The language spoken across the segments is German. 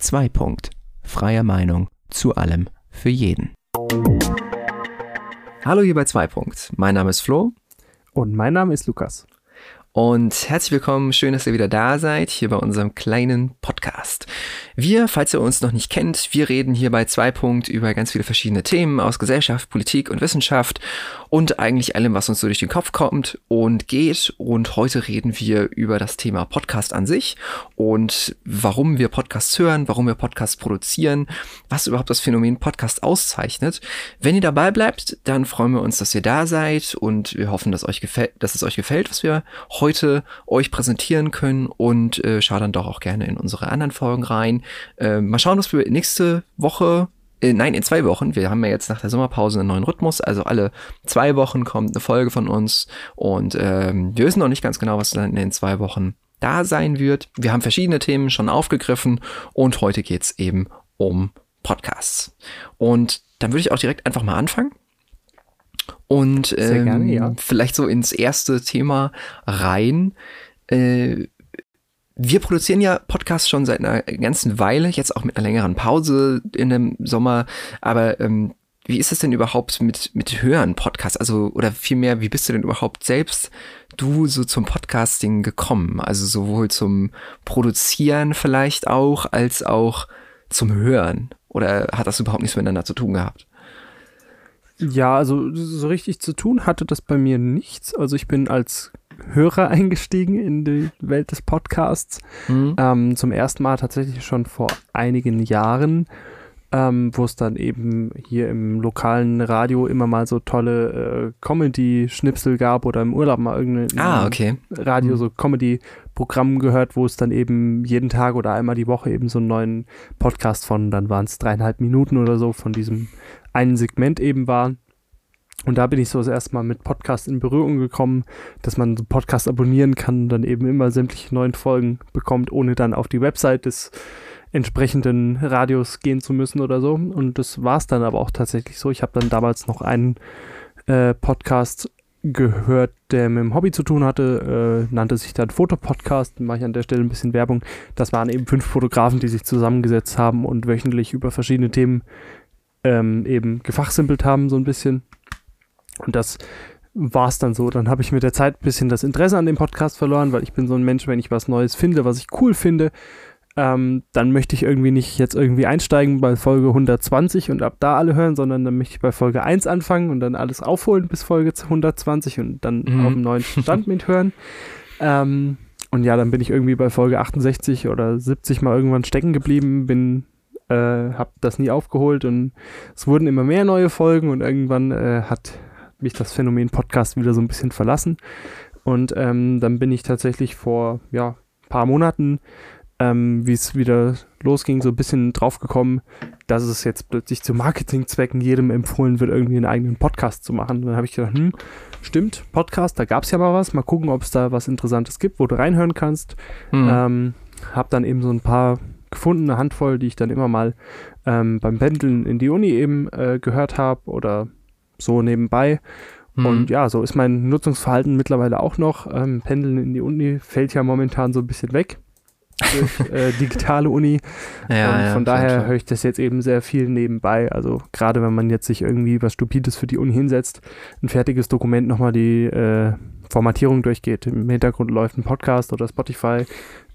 2. Punkt. Freie Meinung zu allem für jeden. Hallo hier bei 2. Punkt. Mein Name ist Flo. Und mein Name ist Lukas. Und herzlich willkommen, schön, dass ihr wieder da seid, hier bei unserem kleinen Podcast. Wir, falls ihr uns noch nicht kennt, wir reden hier bei zwei Punkt über ganz viele verschiedene Themen aus Gesellschaft, Politik und Wissenschaft und eigentlich allem, was uns so durch den Kopf kommt und geht. Und heute reden wir über das Thema Podcast an sich und warum wir Podcasts hören, warum wir Podcasts produzieren, was überhaupt das Phänomen Podcast auszeichnet. Wenn ihr dabei bleibt, dann freuen wir uns, dass ihr da seid und wir hoffen, dass, euch gefällt, dass es euch gefällt, was wir heute euch präsentieren können und äh, schaut dann doch auch gerne in unsere anderen Folgen rein. Äh, mal schauen, was wir nächste Woche äh, nein, in zwei Wochen. Wir haben ja jetzt nach der Sommerpause einen neuen Rhythmus. Also alle zwei Wochen kommt eine Folge von uns. Und ähm, wir wissen noch nicht ganz genau, was dann in den zwei Wochen da sein wird. Wir haben verschiedene Themen schon aufgegriffen und heute geht's eben um Podcasts. Und dann würde ich auch direkt einfach mal anfangen und ähm, gerne, ja. vielleicht so ins erste Thema rein. Äh, wir produzieren ja Podcasts schon seit einer ganzen Weile, jetzt auch mit einer längeren Pause in dem Sommer. Aber ähm, wie ist es denn überhaupt mit, mit höheren Podcasts? Also, oder vielmehr, wie bist du denn überhaupt selbst du so zum Podcasting gekommen? Also sowohl zum Produzieren vielleicht auch, als auch zum Hören? Oder hat das überhaupt nichts miteinander zu tun gehabt? Ja, also so richtig zu tun hatte das bei mir nichts. Also ich bin als Hörer eingestiegen in die Welt des Podcasts. Mhm. Ähm, zum ersten Mal tatsächlich schon vor einigen Jahren, ähm, wo es dann eben hier im lokalen Radio immer mal so tolle äh, Comedy-Schnipsel gab oder im Urlaub mal irgendein ah, okay. Radio, mhm. so Comedy-Programm gehört, wo es dann eben jeden Tag oder einmal die Woche eben so einen neuen Podcast von, dann waren es dreieinhalb Minuten oder so von diesem einen Segment eben war. Und da bin ich so das erste Mal mit Podcast in Berührung gekommen, dass man so Podcast abonnieren kann und dann eben immer sämtliche neuen Folgen bekommt, ohne dann auf die Website des entsprechenden Radios gehen zu müssen oder so. Und das war es dann aber auch tatsächlich so. Ich habe dann damals noch einen äh, Podcast gehört, der mit dem Hobby zu tun hatte, äh, nannte sich dann Fotopodcast, mache ich an der Stelle ein bisschen Werbung. Das waren eben fünf Fotografen, die sich zusammengesetzt haben und wöchentlich über verschiedene Themen ähm, eben gefachsimpelt haben, so ein bisschen. Und das war es dann so. Dann habe ich mit der Zeit ein bisschen das Interesse an dem Podcast verloren, weil ich bin so ein Mensch, wenn ich was Neues finde, was ich cool finde, ähm, dann möchte ich irgendwie nicht jetzt irgendwie einsteigen bei Folge 120 und ab da alle hören, sondern dann möchte ich bei Folge 1 anfangen und dann alles aufholen bis Folge 120 und dann mhm. auf dem neuen Stand mithören. Ähm, und ja, dann bin ich irgendwie bei Folge 68 oder 70 mal irgendwann stecken geblieben, bin äh, habe das nie aufgeholt und es wurden immer mehr neue Folgen und irgendwann äh, hat mich das Phänomen Podcast wieder so ein bisschen verlassen. Und ähm, dann bin ich tatsächlich vor ja, paar Monaten, ähm, wie es wieder losging, so ein bisschen draufgekommen, dass es jetzt plötzlich zu Marketingzwecken jedem empfohlen wird, irgendwie einen eigenen Podcast zu machen. Und dann habe ich gedacht, hm, stimmt, Podcast, da gab es ja mal was. Mal gucken, ob es da was Interessantes gibt, wo du reinhören kannst. Mhm. Ähm, hab dann eben so ein paar gefunden, eine Handvoll, die ich dann immer mal ähm, beim Pendeln in die Uni eben äh, gehört habe oder so nebenbei. Mhm. Und ja, so ist mein Nutzungsverhalten mittlerweile auch noch. Ähm, Pendeln in die Uni fällt ja momentan so ein bisschen weg durch äh, digitale Uni. Ja, und von ja, daher höre ich das jetzt eben sehr viel nebenbei. Also gerade wenn man jetzt sich irgendwie was Stupides für die Uni hinsetzt, ein fertiges Dokument nochmal die äh, Formatierung durchgeht. Im Hintergrund läuft ein Podcast oder Spotify.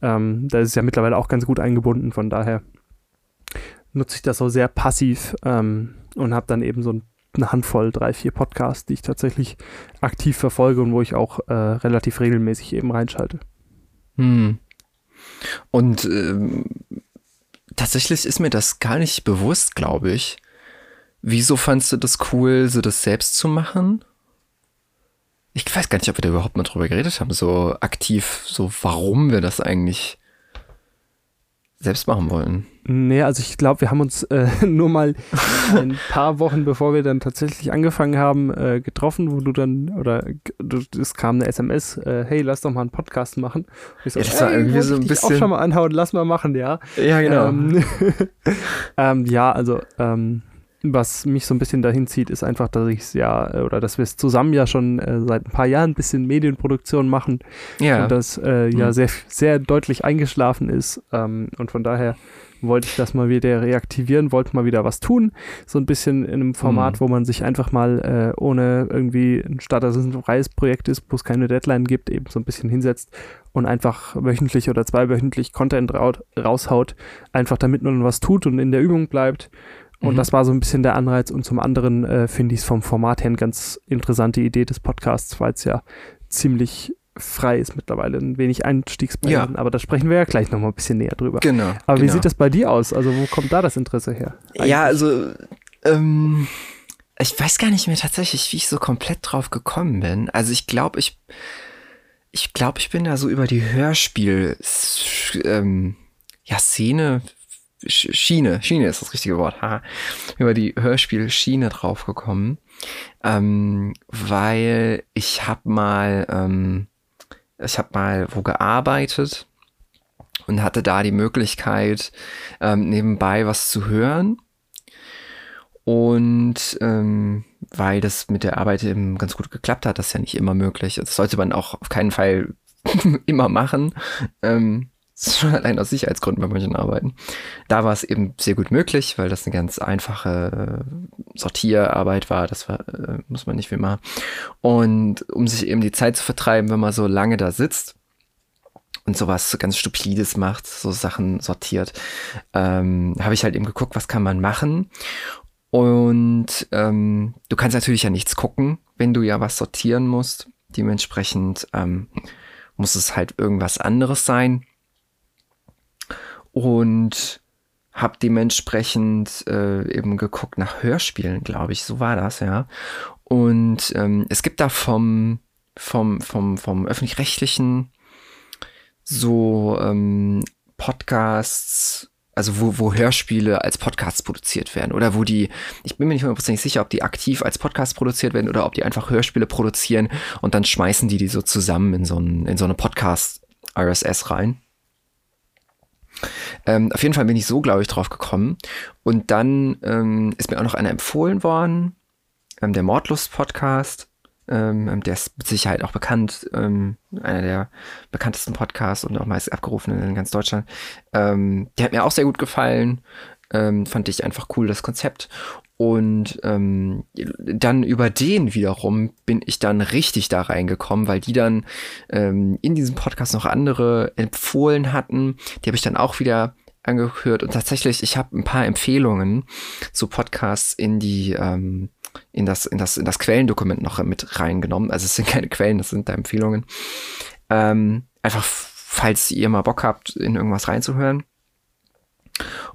Ähm, da ist es ja mittlerweile auch ganz gut eingebunden. Von daher nutze ich das so sehr passiv ähm, und habe dann eben so eine Handvoll, drei, vier Podcasts, die ich tatsächlich aktiv verfolge und wo ich auch äh, relativ regelmäßig eben reinschalte. Hm. Und ähm, tatsächlich ist mir das gar nicht bewusst, glaube ich. Wieso fandst du das cool, so das selbst zu machen? Ich weiß gar nicht, ob wir da überhaupt mal drüber geredet haben, so aktiv, so warum wir das eigentlich selbst machen wollen. Nee, also ich glaube, wir haben uns äh, nur mal ein paar Wochen, bevor wir dann tatsächlich angefangen haben, äh, getroffen, wo du dann, oder du, es kam eine SMS, äh, hey, lass doch mal einen Podcast machen. Und ich so, ja, das war hey, irgendwie so ein bisschen. auch schon mal anhauen, lass mal machen, ja. Ja, genau. Ähm, ähm, ja, also ähm, was mich so ein bisschen dahin zieht, ist einfach, dass ich es ja, äh, oder dass wir es zusammen ja schon äh, seit ein paar Jahren ein bisschen Medienproduktion machen. Ja. Und das äh, ja mhm. sehr, sehr deutlich eingeschlafen ist. Ähm, und von daher wollte ich das mal wieder reaktivieren, wollte mal wieder was tun. So ein bisschen in einem Format, mhm. wo man sich einfach mal äh, ohne irgendwie, statt dass es ein freies Projekt ist, wo es keine Deadline gibt, eben so ein bisschen hinsetzt und einfach wöchentlich oder zweiwöchentlich Content raushaut, einfach damit man was tut und in der Übung bleibt. Und mhm. das war so ein bisschen der Anreiz. Und zum anderen äh, finde ich es vom Format her eine ganz interessante Idee des Podcasts, weil es ja ziemlich frei ist mittlerweile, ein wenig Einstiegsbarrieren, ja. aber da sprechen wir ja gleich nochmal ein bisschen näher drüber. Genau. Aber genau. wie sieht das bei dir aus? Also wo kommt da das Interesse her? Eigentlich? Ja, also ähm, ich weiß gar nicht mehr tatsächlich, wie ich so komplett drauf gekommen bin. Also ich glaube, ich ich glaube, ich bin da so über die Hörspiel ähm, ja, Szene Schiene, Schiene ist das richtige Wort, haha, über die Hörspielschiene draufgekommen, ähm, weil ich habe mal ähm, ich habe mal wo gearbeitet und hatte da die Möglichkeit, ähm, nebenbei was zu hören. Und ähm, weil das mit der Arbeit eben ganz gut geklappt hat, das ist ja nicht immer möglich. Das sollte man auch auf keinen Fall immer machen. Ähm, schon allein aus Sicherheitsgründen bei manchen Arbeiten. Da war es eben sehr gut möglich, weil das eine ganz einfache äh, Sortierarbeit war. Das war, äh, muss man nicht viel machen. Und um sich eben die Zeit zu vertreiben, wenn man so lange da sitzt und sowas ganz Stupides macht, so Sachen sortiert, ähm, habe ich halt eben geguckt, was kann man machen. Und ähm, du kannst natürlich ja nichts gucken, wenn du ja was sortieren musst. Dementsprechend ähm, muss es halt irgendwas anderes sein und habe dementsprechend äh, eben geguckt nach Hörspielen, glaube ich, so war das, ja. Und ähm, es gibt da vom, vom, vom, vom öffentlich-rechtlichen so ähm, Podcasts, also wo, wo Hörspiele als Podcasts produziert werden oder wo die, ich bin mir nicht hundertprozentig sicher, ob die aktiv als Podcast produziert werden oder ob die einfach Hörspiele produzieren und dann schmeißen die die so zusammen in so, ein, in so eine Podcast-RSS rein. Ähm, auf jeden Fall bin ich so, glaube ich, drauf gekommen. Und dann ähm, ist mir auch noch einer empfohlen worden, ähm, der Mordlust-Podcast. Ähm, ähm, der ist mit Sicherheit auch bekannt, ähm, einer der bekanntesten Podcasts und auch meist abgerufenen in ganz Deutschland. der hat mir auch sehr gut gefallen. Fand ich einfach cool, das Konzept. Und ähm, dann über den wiederum bin ich dann richtig da reingekommen, weil die dann ähm, in diesem Podcast noch andere empfohlen hatten. Die habe ich dann auch wieder angehört. Und tatsächlich, ich habe ein paar Empfehlungen zu Podcasts in die ähm, in das in das in das Quellendokument noch mit reingenommen. Also es sind keine Quellen, das sind da Empfehlungen. Ähm, einfach falls ihr mal Bock habt, in irgendwas reinzuhören.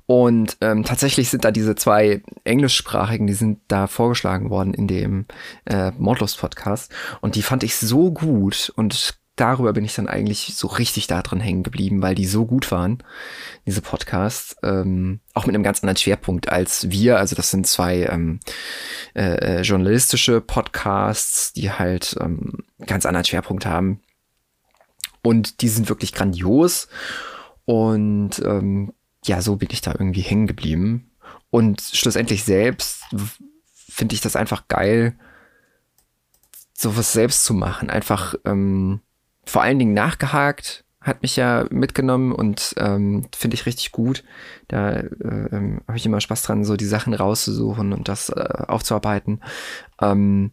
Und ähm, tatsächlich sind da diese zwei englischsprachigen, die sind da vorgeschlagen worden in dem äh, Mordlust-Podcast. Und die fand ich so gut und darüber bin ich dann eigentlich so richtig da drin hängen geblieben, weil die so gut waren, diese Podcasts. Ähm, auch mit einem ganz anderen Schwerpunkt als wir. Also das sind zwei ähm, äh, äh journalistische Podcasts, die halt ähm, ganz anderen Schwerpunkt haben. Und die sind wirklich grandios. Und ähm, ja, so bin ich da irgendwie hängen geblieben. Und schlussendlich selbst finde ich das einfach geil, sowas selbst zu machen. Einfach ähm, vor allen Dingen nachgehakt, hat mich ja mitgenommen und ähm, finde ich richtig gut. Da äh, ähm, habe ich immer Spaß dran, so die Sachen rauszusuchen und das äh, aufzuarbeiten. Ähm,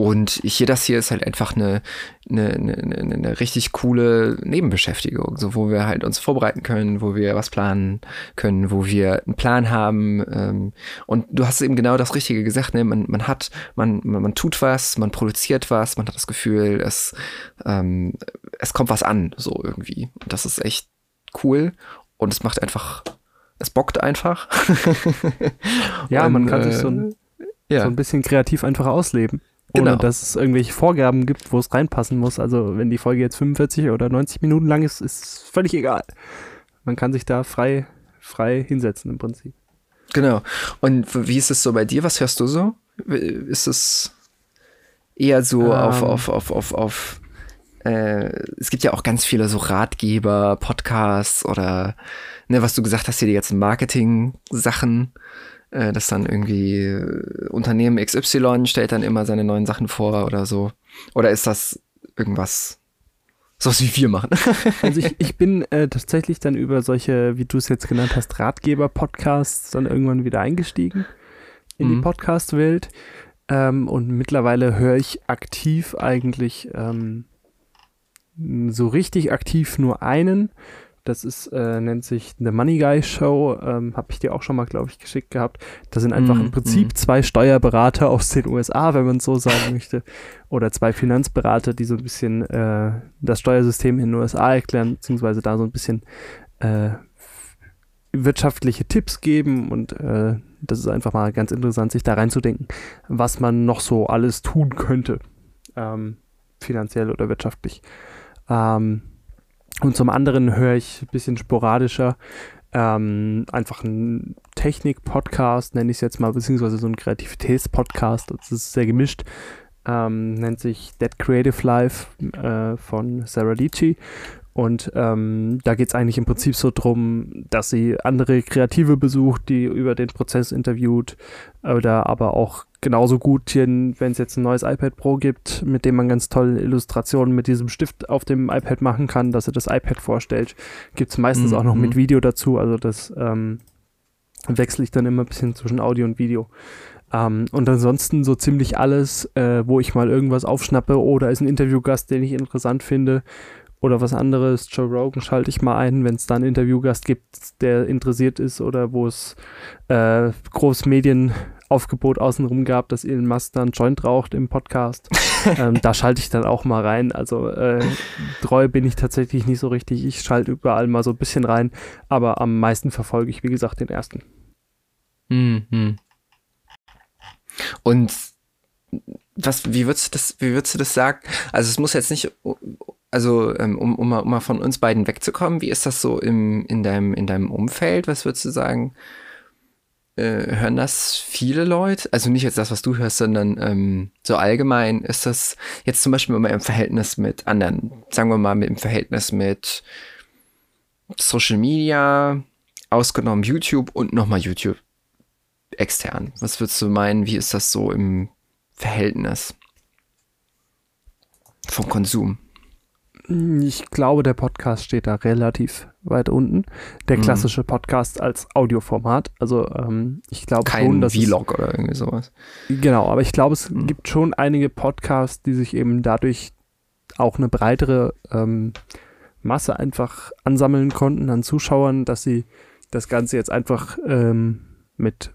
und hier, das hier ist halt einfach eine, eine, eine, eine richtig coole Nebenbeschäftigung, so wo wir halt uns vorbereiten können, wo wir was planen können, wo wir einen Plan haben. Ähm, und du hast eben genau das Richtige gesagt, ne? man, man hat, man, man, man tut was, man produziert was, man hat das Gefühl, es, ähm, es kommt was an, so irgendwie. Und das ist echt cool. Und es macht einfach, es bockt einfach. ja, und, man kann äh, sich so ein, ja. so ein bisschen kreativ einfach ausleben. Ohne genau. dass es irgendwelche Vorgaben gibt, wo es reinpassen muss. Also wenn die Folge jetzt 45 oder 90 Minuten lang ist, ist völlig egal. Man kann sich da frei, frei hinsetzen im Prinzip. Genau. Und wie ist es so bei dir? Was hörst du so? Ist es eher so ähm. auf, auf, auf, auf, auf äh, es gibt ja auch ganz viele so Ratgeber, Podcasts oder ne, was du gesagt hast, hier die ganzen Marketing-Sachen. Äh, dass dann irgendwie äh, Unternehmen XY stellt dann immer seine neuen Sachen vor oder so. Oder ist das irgendwas, so wie wir machen? also ich, ich bin äh, tatsächlich dann über solche, wie du es jetzt genannt hast, Ratgeber-Podcasts dann irgendwann wieder eingestiegen in mhm. die Podcast-Welt. Ähm, und mittlerweile höre ich aktiv eigentlich ähm, so richtig aktiv nur einen. Das ist, äh, nennt sich The Money Guy Show. Ähm, Habe ich dir auch schon mal, glaube ich, geschickt gehabt. Das sind einfach mm, im Prinzip mm. zwei Steuerberater aus den USA, wenn man so sagen möchte. Oder zwei Finanzberater, die so ein bisschen äh, das Steuersystem in den USA erklären, beziehungsweise da so ein bisschen äh, wirtschaftliche Tipps geben. Und äh, das ist einfach mal ganz interessant, sich da reinzudenken, was man noch so alles tun könnte. Ähm, finanziell oder wirtschaftlich. Ähm, und zum anderen höre ich ein bisschen sporadischer ähm, einfach einen Technik-Podcast, nenne ich es jetzt mal, beziehungsweise so einen Kreativitäts-Podcast. Das ist sehr gemischt. Ähm, nennt sich Dead Creative Life äh, von Sarah Dici. Und ähm, da geht es eigentlich im Prinzip so drum, dass sie andere Kreative besucht, die über den Prozess interviewt oder aber auch genauso gut, wenn es jetzt ein neues iPad Pro gibt, mit dem man ganz tolle Illustrationen mit diesem Stift auf dem iPad machen kann, dass er das iPad vorstellt, gibt es meistens mhm. auch noch mit mhm. Video dazu. Also das ähm, wechsle ich dann immer ein bisschen zwischen Audio und Video. Ähm, und ansonsten so ziemlich alles, äh, wo ich mal irgendwas aufschnappe oder ist ein Interviewgast, den ich interessant finde oder was anderes. Joe Rogan schalte ich mal ein, wenn es da einen Interviewgast gibt, der interessiert ist oder wo es äh, Großmedien Aufgebot außenrum gab, dass Elon Musk dann Joint raucht im Podcast. ähm, da schalte ich dann auch mal rein. Also äh, treu bin ich tatsächlich nicht so richtig. Ich schalte überall mal so ein bisschen rein, aber am meisten verfolge ich, wie gesagt, den ersten. Mhm. Und was, wie würdest du das, wie würdest du das sagen? Also es muss jetzt nicht, also ähm, um, um, mal, um mal von uns beiden wegzukommen, wie ist das so im, in, deinem, in deinem Umfeld? Was würdest du sagen? Äh, hören das viele Leute? Also nicht jetzt das, was du hörst, sondern ähm, so allgemein ist das jetzt zum Beispiel immer im Verhältnis mit anderen, sagen wir mal, mit im Verhältnis mit Social Media, ausgenommen YouTube und nochmal YouTube extern. Was würdest du meinen, wie ist das so im Verhältnis vom Konsum? Ich glaube, der Podcast steht da relativ weit unten. Der mhm. klassische Podcast als Audioformat. Also ähm, ich glaube schon, dass Vlog es, oder irgendwie sowas. Genau, aber ich glaube, es mhm. gibt schon einige Podcasts, die sich eben dadurch auch eine breitere ähm, Masse einfach ansammeln konnten an Zuschauern, dass sie das Ganze jetzt einfach ähm, mit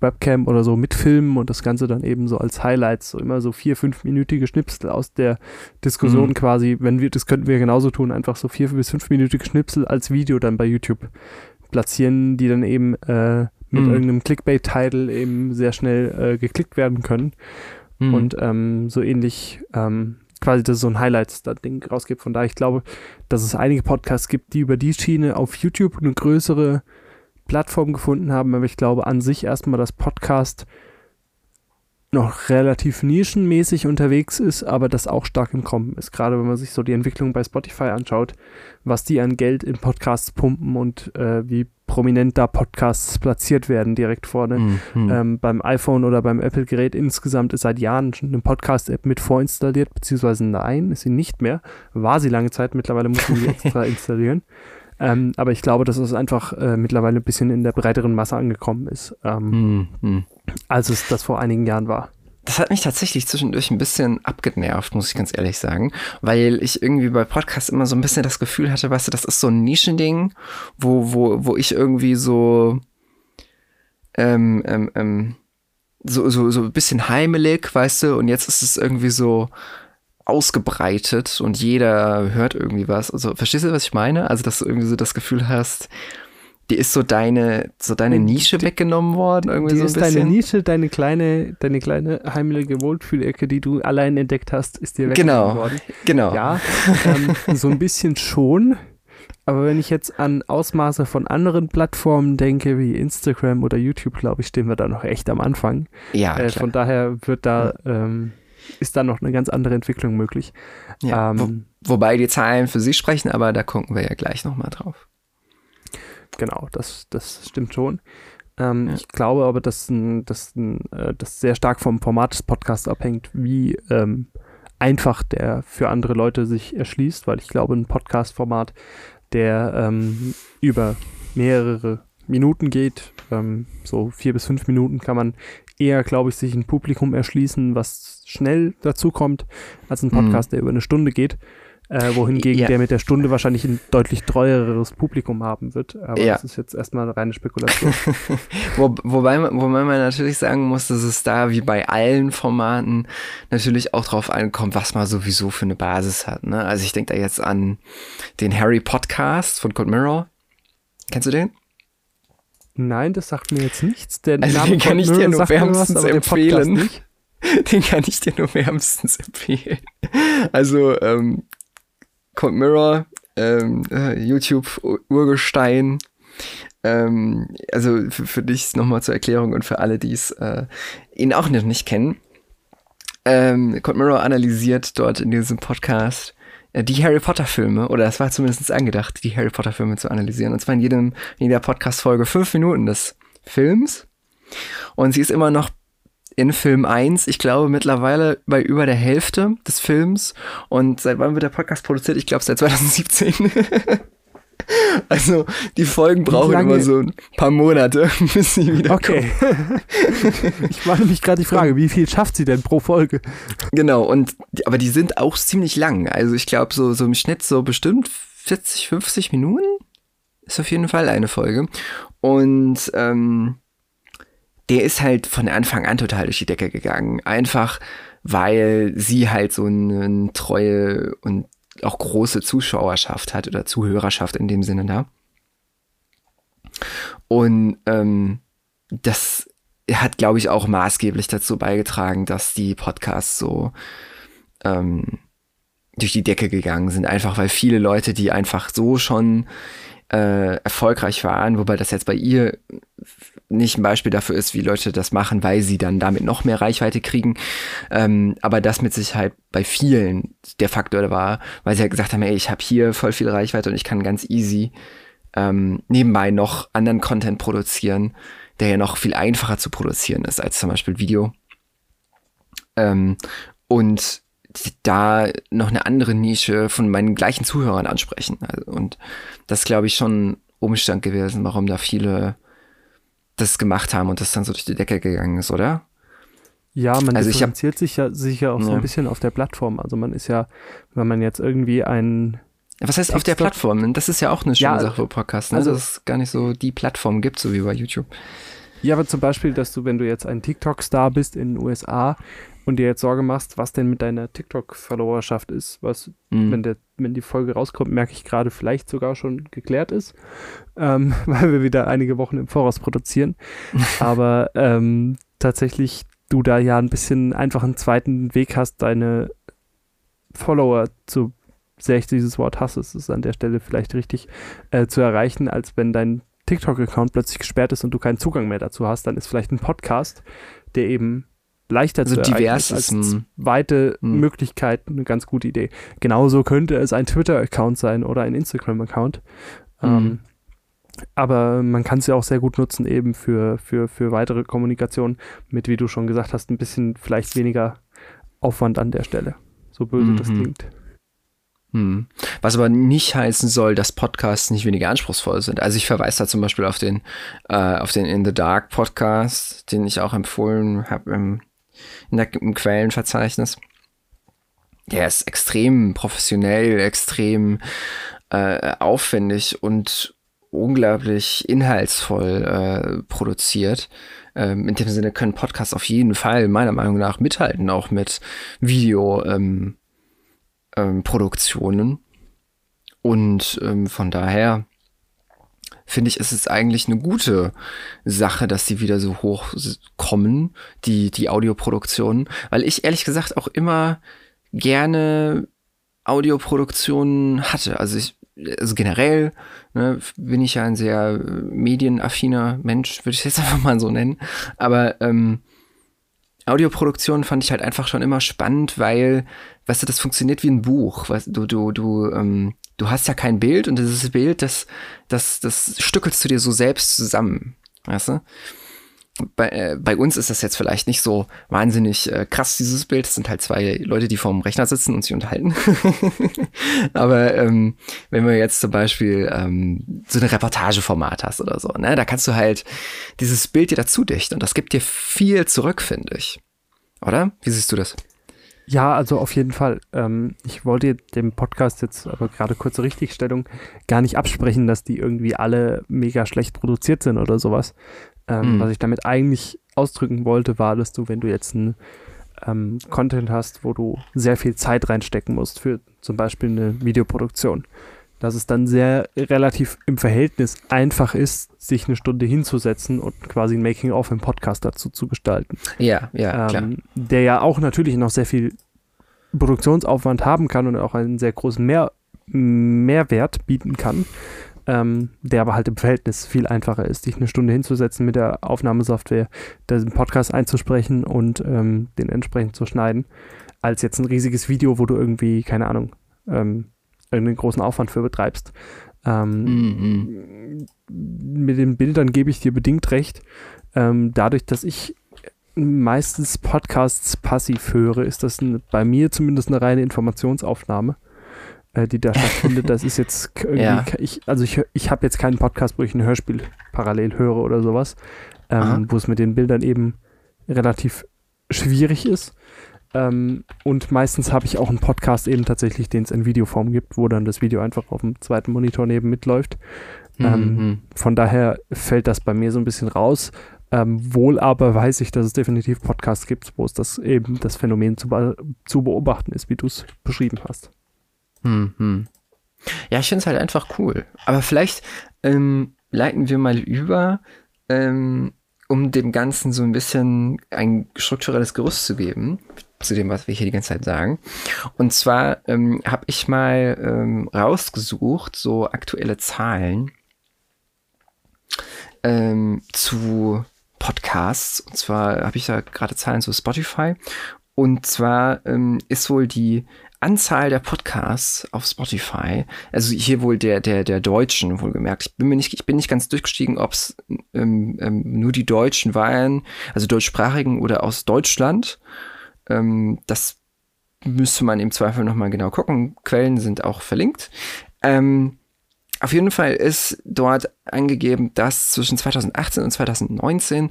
Webcam oder so mitfilmen und das Ganze dann eben so als Highlights, so immer so vier, fünfminütige Schnipsel aus der Diskussion mhm. quasi, wenn wir, das könnten wir genauso tun, einfach so vier bis fünfminütige Schnipsel als Video dann bei YouTube platzieren, die dann eben äh, mit mhm. irgendeinem Clickbait-Title eben sehr schnell äh, geklickt werden können. Mhm. Und ähm, so ähnlich ähm, quasi das so ein Highlights-Ding rausgibt. Von daher, ich glaube, dass es einige Podcasts gibt, die über die Schiene auf YouTube eine größere Plattform gefunden haben, aber ich glaube an sich erstmal, dass Podcast noch relativ nischenmäßig unterwegs ist, aber das auch stark im Kommen ist. Gerade wenn man sich so die Entwicklung bei Spotify anschaut, was die an Geld in Podcasts pumpen und äh, wie prominent da Podcasts platziert werden direkt vorne. Mhm. Ähm, beim iPhone oder beim Apple-Gerät insgesamt ist seit Jahren schon eine Podcast-App mit vorinstalliert, beziehungsweise nein, ist sie nicht mehr. War sie lange Zeit, mittlerweile muss man sie extra installieren. Ähm, aber ich glaube, dass es einfach äh, mittlerweile ein bisschen in der breiteren Masse angekommen ist, ähm, mm, als es das vor einigen Jahren war. Das hat mich tatsächlich zwischendurch ein bisschen abgenervt, muss ich ganz ehrlich sagen, weil ich irgendwie bei Podcasts immer so ein bisschen das Gefühl hatte, weißt du, das ist so ein Nischending, wo, wo, wo ich irgendwie so, ähm, ähm, ähm, so, so, so ein bisschen heimelig, weißt du, und jetzt ist es irgendwie so, ausgebreitet und jeder hört irgendwie was. Also, verstehst du, was ich meine? Also, dass du irgendwie so das Gefühl hast, dir ist so deine, so deine Nische die, weggenommen worden, irgendwie die so ein ist bisschen. deine Nische, deine kleine, deine kleine heimliche Wohlfühlecke, die du allein entdeckt hast, ist dir weggenommen genau, worden. Genau. Ja, ähm, so ein bisschen schon. Aber wenn ich jetzt an Ausmaße von anderen Plattformen denke, wie Instagram oder YouTube, glaube ich, stehen wir da noch echt am Anfang. Ja. Äh, von daher wird da ja. ähm, ist da noch eine ganz andere Entwicklung möglich. Ja, ähm, wo, wobei die Zahlen für sich sprechen, aber da gucken wir ja gleich nochmal drauf. Genau, das, das stimmt schon. Ähm, ja. Ich glaube aber, dass, äh, das sehr stark vom Format des Podcasts abhängt, wie ähm, einfach der für andere Leute sich erschließt, weil ich glaube, ein Podcast-Format, der ähm, über mehrere Minuten geht, ähm, so vier bis fünf Minuten, kann man eher, glaube ich, sich ein Publikum erschließen, was schnell dazu kommt, als ein mhm. Podcast, mhm. der über eine Stunde geht. Äh, wohingegen ja. der mit der Stunde wahrscheinlich ein deutlich treueres Publikum haben wird. Aber ja. das ist jetzt erstmal eine reine Spekulation. Wo, wobei, wobei man natürlich sagen muss, dass es da wie bei allen Formaten natürlich auch drauf ankommt, was man sowieso für eine Basis hat. Ne? Also ich denke da jetzt an den Harry Podcast von Cold Mirror. Kennst du den? Nein, das sagt mir jetzt nichts. Der also Name den kann ich dir nur wärmstens was, empfehlen. Den kann ich dir nur wärmstens empfehlen. Also, ähm, Cold Mirror, ähm, äh, YouTube Urgestein. Ähm, also für, für dich nochmal zur Erklärung und für alle, die es äh, ihn auch noch nicht kennen. Ähm, Cold Mirror analysiert dort in diesem Podcast die Harry Potter Filme, oder es war zumindest angedacht, die Harry Potter Filme zu analysieren. Und zwar in, jedem, in jeder Podcast-Folge fünf Minuten des Films. Und sie ist immer noch in Film 1, ich glaube mittlerweile bei über der Hälfte des Films. Und seit wann wird der Podcast produziert? Ich glaube seit 2017. Also die Folgen brauchen immer so ein paar Monate, bis sie wieder Okay. ich war nämlich gerade die Frage, wie viel schafft sie denn pro Folge? Genau, und aber die sind auch ziemlich lang. Also ich glaube so, so im Schnitt so bestimmt 40, 50 Minuten ist auf jeden Fall eine Folge. Und ähm, der ist halt von Anfang an total durch die Decke gegangen. Einfach weil sie halt so eine treue und auch große Zuschauerschaft hat oder Zuhörerschaft in dem Sinne da. Und ähm, das hat, glaube ich, auch maßgeblich dazu beigetragen, dass die Podcasts so ähm, durch die Decke gegangen sind. Einfach weil viele Leute, die einfach so schon äh, erfolgreich waren, wobei das jetzt bei ihr nicht ein Beispiel dafür ist, wie Leute das machen, weil sie dann damit noch mehr Reichweite kriegen. Ähm, aber das mit Sicherheit bei vielen der Faktor war, weil sie halt gesagt haben, ey, ich habe hier voll viel Reichweite und ich kann ganz easy ähm, nebenbei noch anderen Content produzieren, der ja noch viel einfacher zu produzieren ist als zum Beispiel Video. Ähm, und da noch eine andere Nische von meinen gleichen Zuhörern ansprechen. Also, und das glaube ich schon Umstand gewesen, warum da viele das gemacht haben und das dann so durch die Decke gegangen ist, oder? Ja, man also differenziert hab, sich ja sicher auch ja. so ein bisschen auf der Plattform. Also man ist ja, wenn man jetzt irgendwie ein was heißt auf der Plattform? Das ist ja auch eine schöne ja, Sache für Podcasts, ne? also, dass es gar nicht so die Plattform gibt, so wie bei YouTube. Ja, aber zum Beispiel, dass du, wenn du jetzt ein TikTok-Star bist in den USA, und dir jetzt Sorge machst, was denn mit deiner TikTok-Followerschaft ist, was, mhm. wenn, der, wenn die Folge rauskommt, merke ich gerade, vielleicht sogar schon geklärt ist, ähm, weil wir wieder einige Wochen im Voraus produzieren. Aber ähm, tatsächlich du da ja ein bisschen einfach einen zweiten Weg hast, deine Follower zu, sehr ich dieses Wort hasse, es ist an der Stelle vielleicht richtig, äh, zu erreichen, als wenn dein TikTok-Account plötzlich gesperrt ist und du keinen Zugang mehr dazu hast, dann ist vielleicht ein Podcast, der eben leichter also zu divers als zweite hm. Möglichkeit eine ganz gute Idee. Genauso könnte es ein Twitter-Account sein oder ein Instagram-Account. Hm. Ähm, aber man kann es ja auch sehr gut nutzen, eben für, für, für weitere Kommunikation mit, wie du schon gesagt hast, ein bisschen vielleicht weniger Aufwand an der Stelle. So böse mhm. das klingt. Hm. Was aber nicht heißen soll, dass Podcasts nicht weniger anspruchsvoll sind. Also ich verweise da zum Beispiel auf den, äh, auf den In the Dark Podcast, den ich auch empfohlen habe im im Quellenverzeichnis. Der ist extrem professionell, extrem äh, aufwendig und unglaublich inhaltsvoll äh, produziert. Ähm, in dem Sinne können Podcasts auf jeden Fall meiner Meinung nach mithalten, auch mit Videoproduktionen. Ähm, ähm, und ähm, von daher finde ich, ist es eigentlich eine gute Sache, dass die wieder so hoch kommen, die, die Audioproduktionen. Weil ich ehrlich gesagt auch immer gerne Audioproduktionen hatte. Also ich, also generell ne, bin ich ja ein sehr medienaffiner Mensch, würde ich jetzt einfach mal so nennen. Aber ähm, Audioproduktion fand ich halt einfach schon immer spannend, weil, weißt du, das funktioniert wie ein Buch. Weißt, du, du, du ähm, du hast ja kein Bild und dieses Bild, das, das, das stückelst du dir so selbst zusammen. weißt du? Bei, äh, bei uns ist das jetzt vielleicht nicht so wahnsinnig äh, krass, dieses Bild. Es sind halt zwei Leute, die vorm Rechner sitzen und sich unterhalten. Aber ähm, wenn wir jetzt zum Beispiel ähm, so ein Reportageformat hast oder so, ne, da kannst du halt dieses Bild dir dazu dichten und das gibt dir viel zurück, finde ich. Oder? Wie siehst du das? Ja, also auf jeden Fall. Ähm, ich wollte dem Podcast jetzt aber gerade kurze Richtigstellung gar nicht absprechen, dass die irgendwie alle mega schlecht produziert sind oder sowas. Ähm, mhm. Was ich damit eigentlich ausdrücken wollte, war, dass du, wenn du jetzt einen ähm, Content hast, wo du sehr viel Zeit reinstecken musst für zum Beispiel eine Videoproduktion, dass es dann sehr relativ im Verhältnis einfach ist, sich eine Stunde hinzusetzen und quasi ein Making-of im Podcast dazu zu gestalten. Ja, ja, ähm, klar. Der ja auch natürlich noch sehr viel Produktionsaufwand haben kann und auch einen sehr großen Mehr Mehrwert bieten kann, ähm, der aber halt im Verhältnis viel einfacher ist, sich eine Stunde hinzusetzen mit der Aufnahmesoftware, den Podcast einzusprechen und ähm, den entsprechend zu schneiden, als jetzt ein riesiges Video, wo du irgendwie, keine Ahnung, ähm, irgendeinen großen Aufwand für betreibst. Ähm, mhm. Mit den Bildern gebe ich dir bedingt recht. Ähm, dadurch, dass ich meistens Podcasts passiv höre, ist das ein, bei mir zumindest eine reine Informationsaufnahme, äh, die da stattfindet. Das ist jetzt irgendwie, ja. ich, also ich, ich habe jetzt keinen Podcast, wo ich ein Hörspiel parallel höre oder sowas, ähm, wo es mit den Bildern eben relativ schwierig ist. Ähm, und meistens habe ich auch einen Podcast eben tatsächlich, den es in Videoform gibt, wo dann das Video einfach auf dem zweiten Monitor neben mitläuft. Ähm, mhm. von daher fällt das bei mir so ein bisschen raus. Ähm, wohl aber weiß ich, dass es definitiv Podcasts gibt, wo es das eben das Phänomen zu, zu beobachten ist, wie du es beschrieben hast. Mhm. Ja, ich finde es halt einfach cool. Aber vielleicht ähm, leiten wir mal über ähm, um dem Ganzen so ein bisschen ein strukturelles Gerüst zu geben, zu dem, was wir hier die ganze Zeit sagen. Und zwar ähm, habe ich mal ähm, rausgesucht, so aktuelle Zahlen ähm, zu Podcasts. Und zwar habe ich da gerade Zahlen zu Spotify. Und zwar ähm, ist wohl die Anzahl der Podcasts auf Spotify, also hier wohl der, der, der Deutschen, wohlgemerkt. Ich bin mir nicht, ich bin nicht ganz durchgestiegen, ob es ähm, ähm, nur die Deutschen waren, also deutschsprachigen oder aus Deutschland. Ähm, das müsste man im Zweifel nochmal genau gucken. Quellen sind auch verlinkt. Ähm, auf jeden Fall ist dort angegeben, dass zwischen 2018 und 2019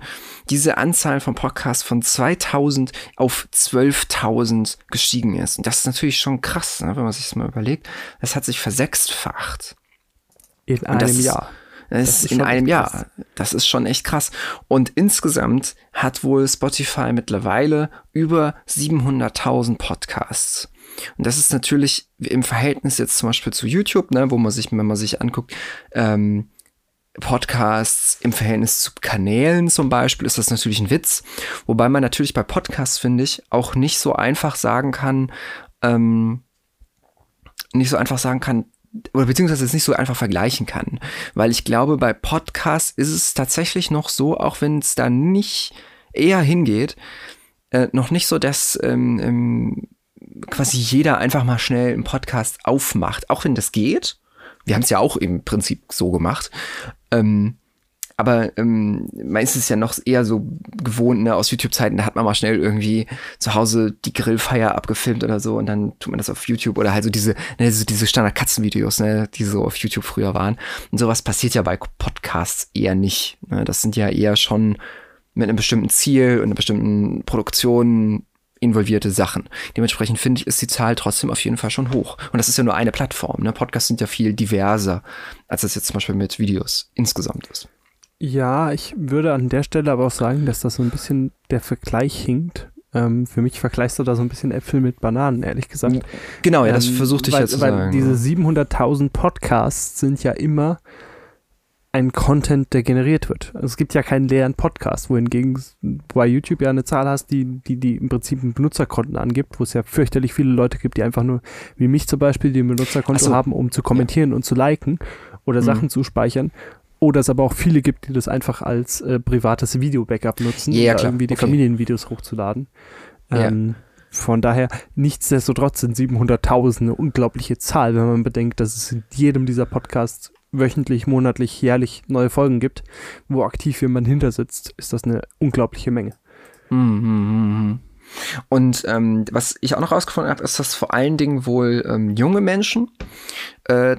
diese Anzahl von Podcasts von 2000 auf 12.000 gestiegen ist. Und das ist natürlich schon krass, ne, wenn man sich das mal überlegt. Das hat sich versechsfacht. In einem das, Jahr. Das ist in einem Jahr. Das ist schon echt krass. Und insgesamt hat wohl Spotify mittlerweile über 700.000 Podcasts. Und das ist natürlich im Verhältnis jetzt zum Beispiel zu YouTube, ne, wo man sich, wenn man sich anguckt, ähm, Podcasts im Verhältnis zu Kanälen zum Beispiel ist das natürlich ein Witz. Wobei man natürlich bei Podcasts, finde ich, auch nicht so einfach sagen kann, ähm, nicht so einfach sagen kann, oder beziehungsweise es nicht so einfach vergleichen kann. Weil ich glaube, bei Podcasts ist es tatsächlich noch so, auch wenn es da nicht eher hingeht, äh, noch nicht so, dass ähm, ähm, quasi jeder einfach mal schnell einen Podcast aufmacht, auch wenn das geht. Wir haben es ja auch im Prinzip so gemacht. Ähm, aber ähm, meistens ist ja noch eher so gewohnt, ne, aus YouTube-Zeiten, da hat man mal schnell irgendwie zu Hause die Grillfeier abgefilmt oder so und dann tut man das auf YouTube oder halt so diese, ne, so diese Standard-Katzenvideos, ne, die so auf YouTube früher waren. Und sowas passiert ja bei Podcasts eher nicht. Ne? Das sind ja eher schon mit einem bestimmten Ziel und einer bestimmten Produktion involvierte Sachen. Dementsprechend finde ich, ist die Zahl trotzdem auf jeden Fall schon hoch. Und das ist ja nur eine Plattform. Ne? Podcasts sind ja viel diverser, als es jetzt zum Beispiel mit Videos insgesamt ist. Ja, ich würde an der Stelle aber auch sagen, dass das so ein bisschen der Vergleich hinkt. Ähm, für mich vergleichst du da so ein bisschen Äpfel mit Bananen, ehrlich gesagt. Genau, ja, das ähm, versuchte ich weil, ja zu weil sagen. Diese 700.000 Podcasts sind ja immer ein Content, der generiert wird. Also es gibt ja keinen leeren Podcast, wohingegen bei YouTube ja eine Zahl hast, die, die, die im Prinzip ein Benutzerkonten angibt, wo es ja fürchterlich viele Leute gibt, die einfach nur, wie mich zum Beispiel, die ein Benutzerkonto so. haben, um zu kommentieren ja. und zu liken oder mhm. Sachen zu speichern. Oder es aber auch viele gibt, die das einfach als äh, privates Video-Backup nutzen, ja, um irgendwie die okay. Familienvideos hochzuladen. Ähm, ja. Von daher, nichtsdestotrotz sind 700.000 eine unglaubliche Zahl, wenn man bedenkt, dass es in jedem dieser Podcasts wöchentlich, monatlich, jährlich neue Folgen gibt, wo aktiv jemand hinter sitzt, ist das eine unglaubliche Menge. Mhm. Und ähm, was ich auch noch rausgefunden habe, ist, dass vor allen Dingen wohl ähm, junge Menschen äh,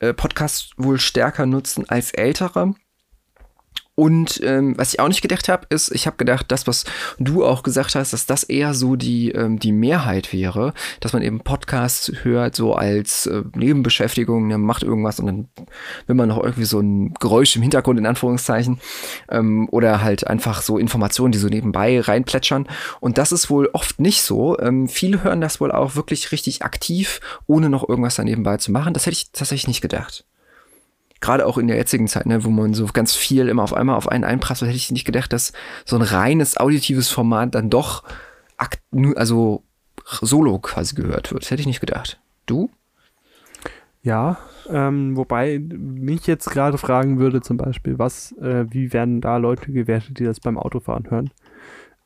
äh, Podcasts wohl stärker nutzen als ältere. Und ähm, was ich auch nicht gedacht habe, ist, ich habe gedacht, das, was du auch gesagt hast, dass das eher so die, ähm, die Mehrheit wäre, dass man eben Podcasts hört, so als äh, Nebenbeschäftigung, man macht irgendwas und dann will man noch irgendwie so ein Geräusch im Hintergrund, in Anführungszeichen, ähm, oder halt einfach so Informationen, die so nebenbei reinplätschern. Und das ist wohl oft nicht so. Ähm, viele hören das wohl auch wirklich richtig aktiv, ohne noch irgendwas da nebenbei zu machen. Das hätte ich tatsächlich nicht gedacht gerade auch in der jetzigen Zeit, ne, wo man so ganz viel immer auf einmal auf einen einprasselt, hätte ich nicht gedacht, dass so ein reines auditives Format dann doch also solo quasi gehört wird. Das hätte ich nicht gedacht. Du? Ja, ähm, wobei mich jetzt gerade fragen würde, zum Beispiel, was, äh, wie werden da Leute gewertet, die das beim Autofahren hören?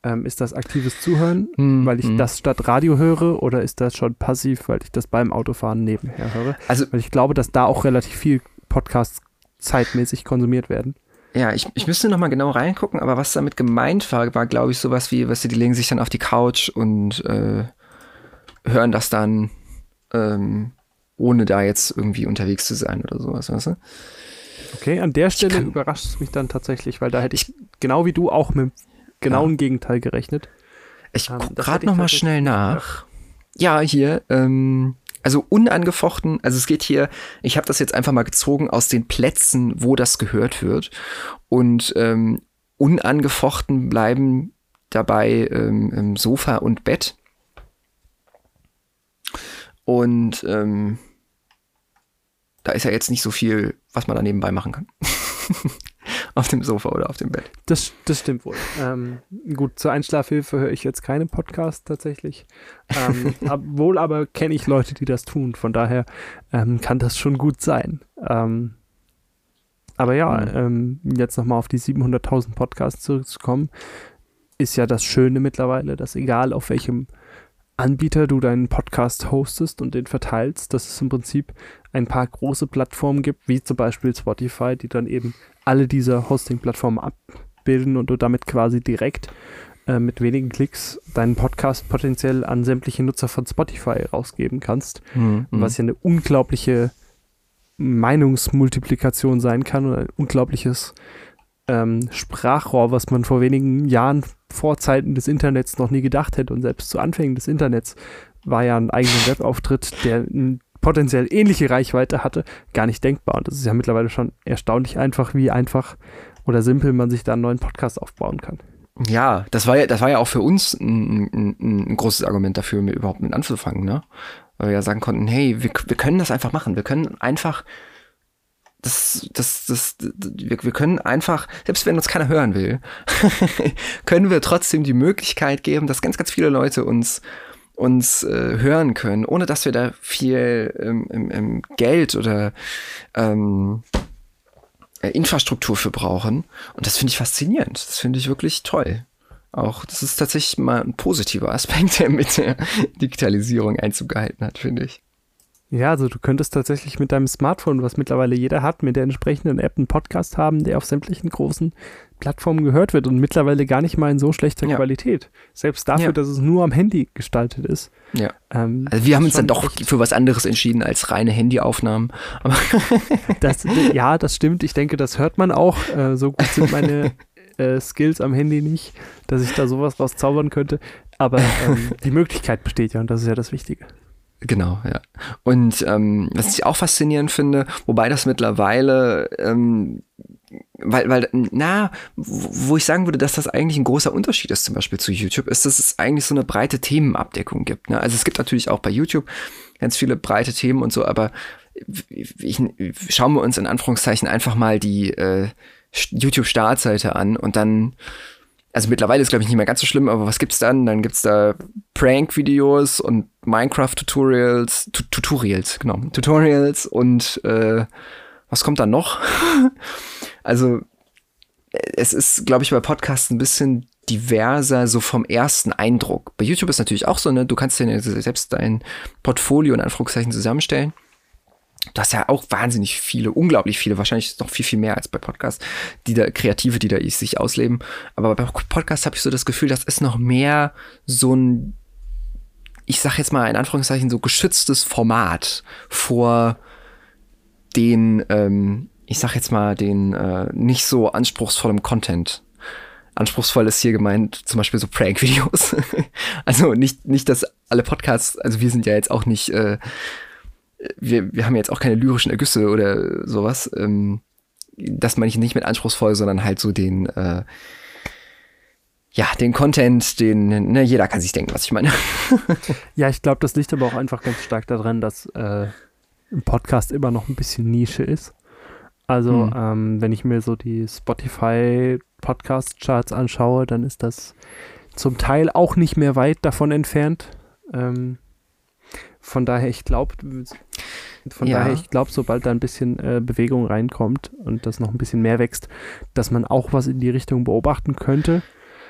Ähm, ist das aktives Zuhören, mm, weil ich mm. das statt Radio höre, oder ist das schon passiv, weil ich das beim Autofahren nebenher höre? Also, weil ich glaube, dass da auch relativ viel Podcasts zeitmäßig konsumiert werden. Ja, ich, ich müsste noch mal genau reingucken, aber was damit gemeint war, war, glaube ich, sowas wie, was die legen sich dann auf die Couch und äh, hören das dann, ähm, ohne da jetzt irgendwie unterwegs zu sein oder sowas, weißt du? Okay, an der Stelle überrascht es mich dann tatsächlich, weil da hätte ich genau wie du auch mit dem genauen ja. Gegenteil gerechnet. Ich ähm, gucke gerade noch mal schnell nach. Ja, hier, ähm, also unangefochten, also es geht hier, ich habe das jetzt einfach mal gezogen aus den Plätzen, wo das gehört wird. Und ähm, unangefochten bleiben dabei ähm, Sofa und Bett. Und ähm, da ist ja jetzt nicht so viel, was man da nebenbei machen kann. auf dem Sofa oder auf dem Bett. Das, das stimmt wohl. Ähm, gut, zur Einschlafhilfe höre ich jetzt keine Podcast tatsächlich. Ähm, ab, wohl aber kenne ich Leute, die das tun. Von daher ähm, kann das schon gut sein. Ähm, aber ja, mhm. ähm, jetzt nochmal auf die 700.000 Podcasts zurückzukommen, ist ja das Schöne mittlerweile, dass egal auf welchem Anbieter du deinen Podcast hostest und den verteilst, dass es im Prinzip ein paar große Plattformen gibt, wie zum Beispiel Spotify, die dann eben alle diese Hosting-Plattformen abbilden und du damit quasi direkt äh, mit wenigen Klicks deinen Podcast potenziell an sämtliche Nutzer von Spotify rausgeben kannst, mhm. was ja eine unglaubliche Meinungsmultiplikation sein kann und ein unglaubliches ähm, Sprachrohr, was man vor wenigen Jahren vor Zeiten des Internets noch nie gedacht hätte und selbst zu Anfängen des Internets war ja ein eigener Webauftritt, der potenziell ähnliche Reichweite hatte, gar nicht denkbar. Und das ist ja mittlerweile schon erstaunlich einfach, wie einfach oder simpel man sich da einen neuen Podcast aufbauen kann. Ja, das war ja, das war ja auch für uns ein, ein, ein großes Argument dafür, überhaupt mit anzufangen, ne? Weil wir ja sagen konnten, hey, wir, wir können das einfach machen. Wir können einfach das, das, das, wir, wir können einfach, selbst wenn uns keiner hören will, können wir trotzdem die Möglichkeit geben, dass ganz, ganz viele Leute uns uns äh, hören können, ohne dass wir da viel ähm, ähm, Geld oder ähm, äh, Infrastruktur für brauchen. Und das finde ich faszinierend. Das finde ich wirklich toll. Auch das ist tatsächlich mal ein positiver Aspekt, der mit der Digitalisierung Einzug gehalten hat, finde ich. Ja, also du könntest tatsächlich mit deinem Smartphone, was mittlerweile jeder hat, mit der entsprechenden App einen Podcast haben, der auf sämtlichen großen Plattformen gehört wird und mittlerweile gar nicht mal in so schlechter ja. Qualität. Selbst dafür, ja. dass es nur am Handy gestaltet ist. Ja. Ähm, also wir haben uns dann doch für was anderes entschieden als reine Handyaufnahmen. das, ja, das stimmt. Ich denke, das hört man auch. Äh, so gut sind meine äh, Skills am Handy nicht, dass ich da sowas raus zaubern könnte. Aber ähm, die Möglichkeit besteht ja und das ist ja das Wichtige. Genau, ja. Und ähm, was ich auch faszinierend finde, wobei das mittlerweile, ähm, weil, weil, na, wo ich sagen würde, dass das eigentlich ein großer Unterschied ist, zum Beispiel zu YouTube, ist, dass es eigentlich so eine breite Themenabdeckung gibt. Ne? Also es gibt natürlich auch bei YouTube ganz viele breite Themen und so, aber ich, schauen wir uns in Anführungszeichen einfach mal die äh, YouTube-Startseite an und dann also mittlerweile ist glaube ich nicht mehr ganz so schlimm, aber was gibt's dann? Dann gibt's da Prank-Videos und Minecraft-Tutorials, Tutorials, genau, Tutorials und äh, was kommt dann noch? also es ist, glaube ich, bei Podcasts ein bisschen diverser, so vom ersten Eindruck. Bei YouTube ist natürlich auch so, ne, du kannst dir selbst dein Portfolio in Anführungszeichen zusammenstellen. Du hast ja auch wahnsinnig viele, unglaublich viele, wahrscheinlich noch viel, viel mehr als bei Podcasts, die da, Kreative, die da sich ausleben. Aber bei Podcasts habe ich so das Gefühl, das ist noch mehr so ein, ich sag jetzt mal in Anführungszeichen, so geschütztes Format vor den, ähm, ich sag jetzt mal, den äh, nicht so anspruchsvollem Content. Anspruchsvoll ist hier gemeint, zum Beispiel so Prank-Videos. also nicht, nicht, dass alle Podcasts, also wir sind ja jetzt auch nicht äh, wir, wir haben jetzt auch keine lyrischen Ergüsse oder sowas. Ähm, das meine ich nicht mit anspruchsvoll, sondern halt so den, äh, ja, den Content, den, ne, jeder kann sich denken, was ich meine. ja, ich glaube, das liegt aber auch einfach ganz stark daran, dass äh, ein Podcast immer noch ein bisschen Nische ist. Also, hm. ähm, wenn ich mir so die Spotify Podcast-Charts anschaue, dann ist das zum Teil auch nicht mehr weit davon entfernt. Ähm, von daher, ich glaube, von ja. daher, ich glaube, sobald da ein bisschen äh, Bewegung reinkommt und das noch ein bisschen mehr wächst, dass man auch was in die Richtung beobachten könnte.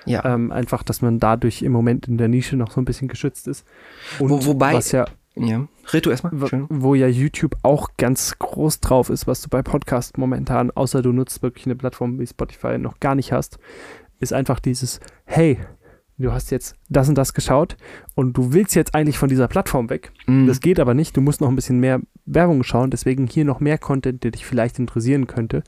Ja. Ähm, einfach, dass man dadurch im Moment in der Nische noch so ein bisschen geschützt ist. Und Wo, wobei, was ja, ja. Du erstmal. Wo, wo ja YouTube auch ganz groß drauf ist, was du bei Podcasts momentan, außer du nutzt wirklich eine Plattform wie Spotify, noch gar nicht hast, ist einfach dieses, hey, du hast jetzt das und das geschaut und du willst jetzt eigentlich von dieser Plattform weg. Mm. Das geht aber nicht. Du musst noch ein bisschen mehr Werbung schauen. Deswegen hier noch mehr Content, der dich vielleicht interessieren könnte,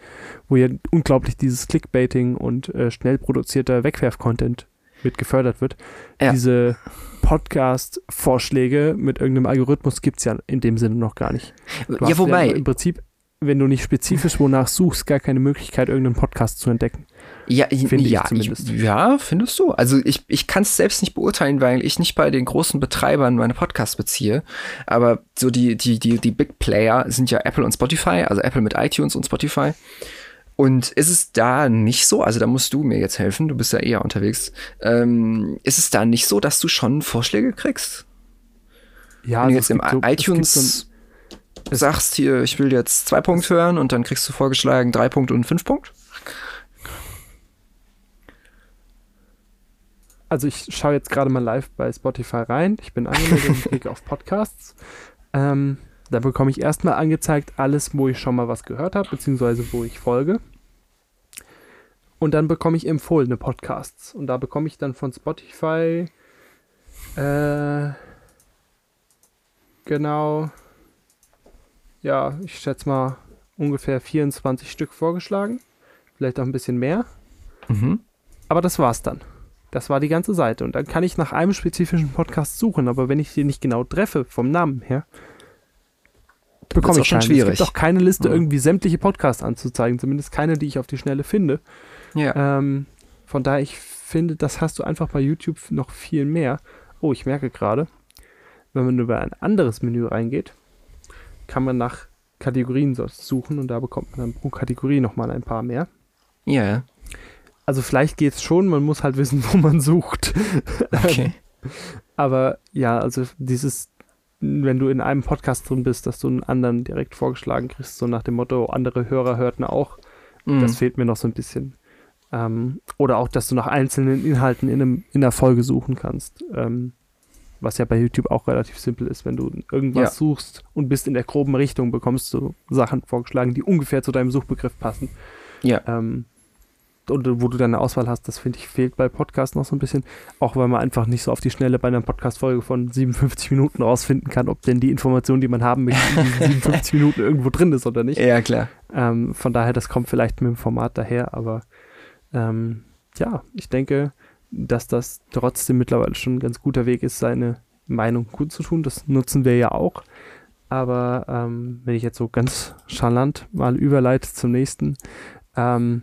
wo ja unglaublich dieses Clickbaiting und äh, schnell produzierter Wegwerf-Content mit gefördert wird. Ja. Diese Podcast-Vorschläge mit irgendeinem Algorithmus gibt es ja in dem Sinne noch gar nicht. Du ja, wobei. Ja Im Prinzip, wenn du nicht spezifisch wonach suchst, gar keine Möglichkeit, irgendeinen Podcast zu entdecken. Ja, finde ja, ich zumindest. ja, findest du? Also ich, ich kann es selbst nicht beurteilen, weil ich nicht bei den großen Betreibern meine Podcasts beziehe. Aber so die, die, die, die Big Player sind ja Apple und Spotify, also Apple mit iTunes und Spotify. Und ist es da nicht so, also da musst du mir jetzt helfen, du bist ja eher unterwegs, ähm, ist es da nicht so, dass du schon Vorschläge kriegst? Ja, Wenn du also jetzt im so, iTunes sagst hier, ich will jetzt zwei Punkt hören und dann kriegst du vorgeschlagen drei Punkt und fünf Punkt? also ich schaue jetzt gerade mal live bei Spotify rein. Ich bin angemeldet und klicke auf Podcasts. Ähm, da bekomme ich erstmal angezeigt alles, wo ich schon mal was gehört habe, beziehungsweise wo ich folge. Und dann bekomme ich empfohlene Podcasts. Und da bekomme ich dann von Spotify äh, genau, ja, ich schätze mal ungefähr 24 Stück vorgeschlagen. Vielleicht auch ein bisschen mehr. Mhm. Aber das war's dann. Das war die ganze Seite. Und dann kann ich nach einem spezifischen Podcast suchen, aber wenn ich den nicht genau treffe, vom Namen her, bekomme ich schon schwierig. Es gibt auch keine Liste, ja. irgendwie sämtliche Podcasts anzuzeigen, zumindest keine, die ich auf die Schnelle finde. Ja. Ähm, von daher, ich finde, das hast du einfach bei YouTube noch viel mehr. Oh, ich merke gerade, wenn man über ein anderes Menü reingeht, kann man nach Kategorien suchen und da bekommt man dann pro Kategorie nochmal ein paar mehr. Ja. Also vielleicht geht es schon, man muss halt wissen, wo man sucht. Okay. Aber ja, also dieses, wenn du in einem Podcast drin bist, dass du einen anderen direkt vorgeschlagen kriegst, so nach dem Motto, andere Hörer hörten auch, mhm. das fehlt mir noch so ein bisschen. Ähm, oder auch, dass du nach einzelnen Inhalten in, einem, in einer Folge suchen kannst. Ähm, was ja bei YouTube auch relativ simpel ist, wenn du irgendwas ja. suchst und bist in der groben Richtung, bekommst du Sachen vorgeschlagen, die ungefähr zu deinem Suchbegriff passen. Ja. Ähm, und wo du dann eine Auswahl hast, das finde ich fehlt bei Podcasts noch so ein bisschen. Auch weil man einfach nicht so auf die Schnelle bei einer Podcast-Folge von 57 Minuten rausfinden kann, ob denn die Information, die man haben möchte, in diesen 57 Minuten irgendwo drin ist oder nicht. Ja, klar. Ähm, von daher, das kommt vielleicht mit dem Format daher, aber ähm, ja, ich denke, dass das trotzdem mittlerweile schon ein ganz guter Weg ist, seine Meinung gut zu tun. Das nutzen wir ja auch. Aber ähm, wenn ich jetzt so ganz charlant mal überleite zum nächsten, ähm,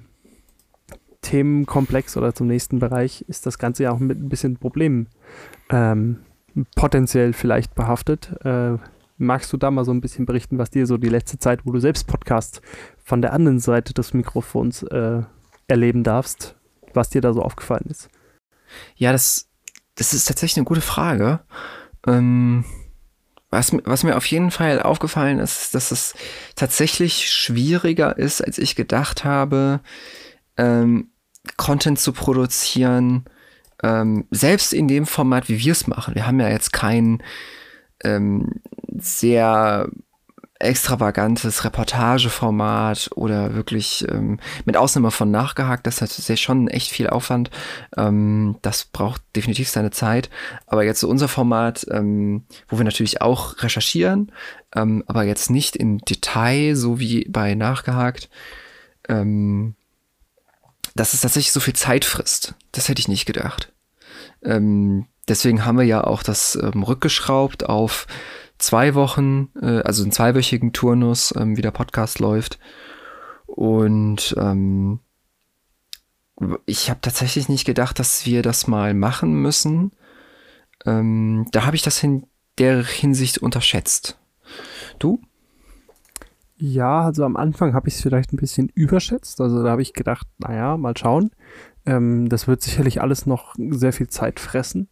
Themenkomplex oder zum nächsten Bereich ist das Ganze ja auch mit ein bisschen Problemen ähm, potenziell vielleicht behaftet. Äh, magst du da mal so ein bisschen berichten, was dir so die letzte Zeit, wo du selbst Podcast von der anderen Seite des Mikrofons äh, erleben darfst, was dir da so aufgefallen ist? Ja, das, das ist tatsächlich eine gute Frage. Ähm, was, was mir auf jeden Fall aufgefallen ist, dass es tatsächlich schwieriger ist, als ich gedacht habe, ähm, Content zu produzieren, ähm, selbst in dem Format, wie wir es machen. Wir haben ja jetzt kein ähm, sehr extravagantes Reportageformat oder wirklich ähm, mit Ausnahme von nachgehakt, das ist natürlich schon echt viel Aufwand. Ähm, das braucht definitiv seine Zeit. Aber jetzt so unser Format, ähm, wo wir natürlich auch recherchieren, ähm, aber jetzt nicht im Detail, so wie bei nachgehakt, ähm, dass es tatsächlich so viel Zeit frisst. Das hätte ich nicht gedacht. Ähm, deswegen haben wir ja auch das rückgeschraubt auf zwei Wochen, äh, also einen zweiwöchigen Turnus, ähm, wie der Podcast läuft. Und ähm, ich habe tatsächlich nicht gedacht, dass wir das mal machen müssen. Ähm, da habe ich das in der Hinsicht unterschätzt. Du? Ja, also am Anfang habe ich es vielleicht ein bisschen überschätzt. Also da habe ich gedacht, naja, mal schauen. Ähm, das wird sicherlich alles noch sehr viel Zeit fressen.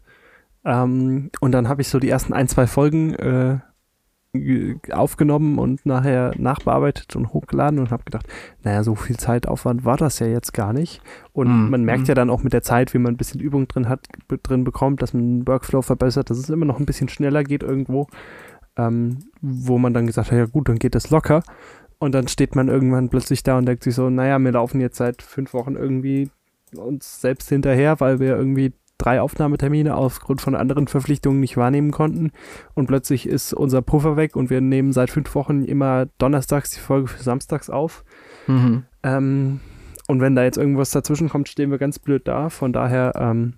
Ähm, und dann habe ich so die ersten ein, zwei Folgen äh, aufgenommen und nachher nachbearbeitet und hochgeladen und habe gedacht, naja, so viel Zeitaufwand war das ja jetzt gar nicht. Und mm, man merkt mm. ja dann auch mit der Zeit, wie man ein bisschen Übung drin hat, drin bekommt, dass man den Workflow verbessert, dass es immer noch ein bisschen schneller geht irgendwo, ähm, wo man dann gesagt hat, ja gut, dann geht das locker. Und dann steht man irgendwann plötzlich da und denkt sich so, naja, wir laufen jetzt seit fünf Wochen irgendwie uns selbst hinterher, weil wir irgendwie drei Aufnahmetermine aufgrund von anderen Verpflichtungen nicht wahrnehmen konnten. Und plötzlich ist unser Puffer weg und wir nehmen seit fünf Wochen immer donnerstags die Folge für samstags auf. Mhm. Ähm, und wenn da jetzt irgendwas dazwischen kommt, stehen wir ganz blöd da. Von daher, ähm,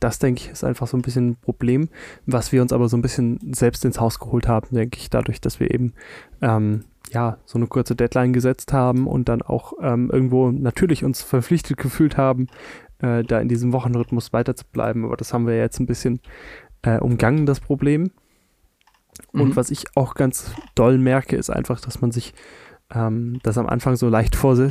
das denke ich, ist einfach so ein bisschen ein Problem, was wir uns aber so ein bisschen selbst ins Haus geholt haben, denke ich, dadurch, dass wir eben ähm, ja, so eine kurze Deadline gesetzt haben und dann auch ähm, irgendwo natürlich uns verpflichtet gefühlt haben, äh, da in diesem Wochenrhythmus weiter zu bleiben. Aber das haben wir jetzt ein bisschen äh, umgangen, das Problem. Mhm. Und was ich auch ganz doll merke, ist einfach, dass man sich ähm, das am Anfang so leicht vor, äh,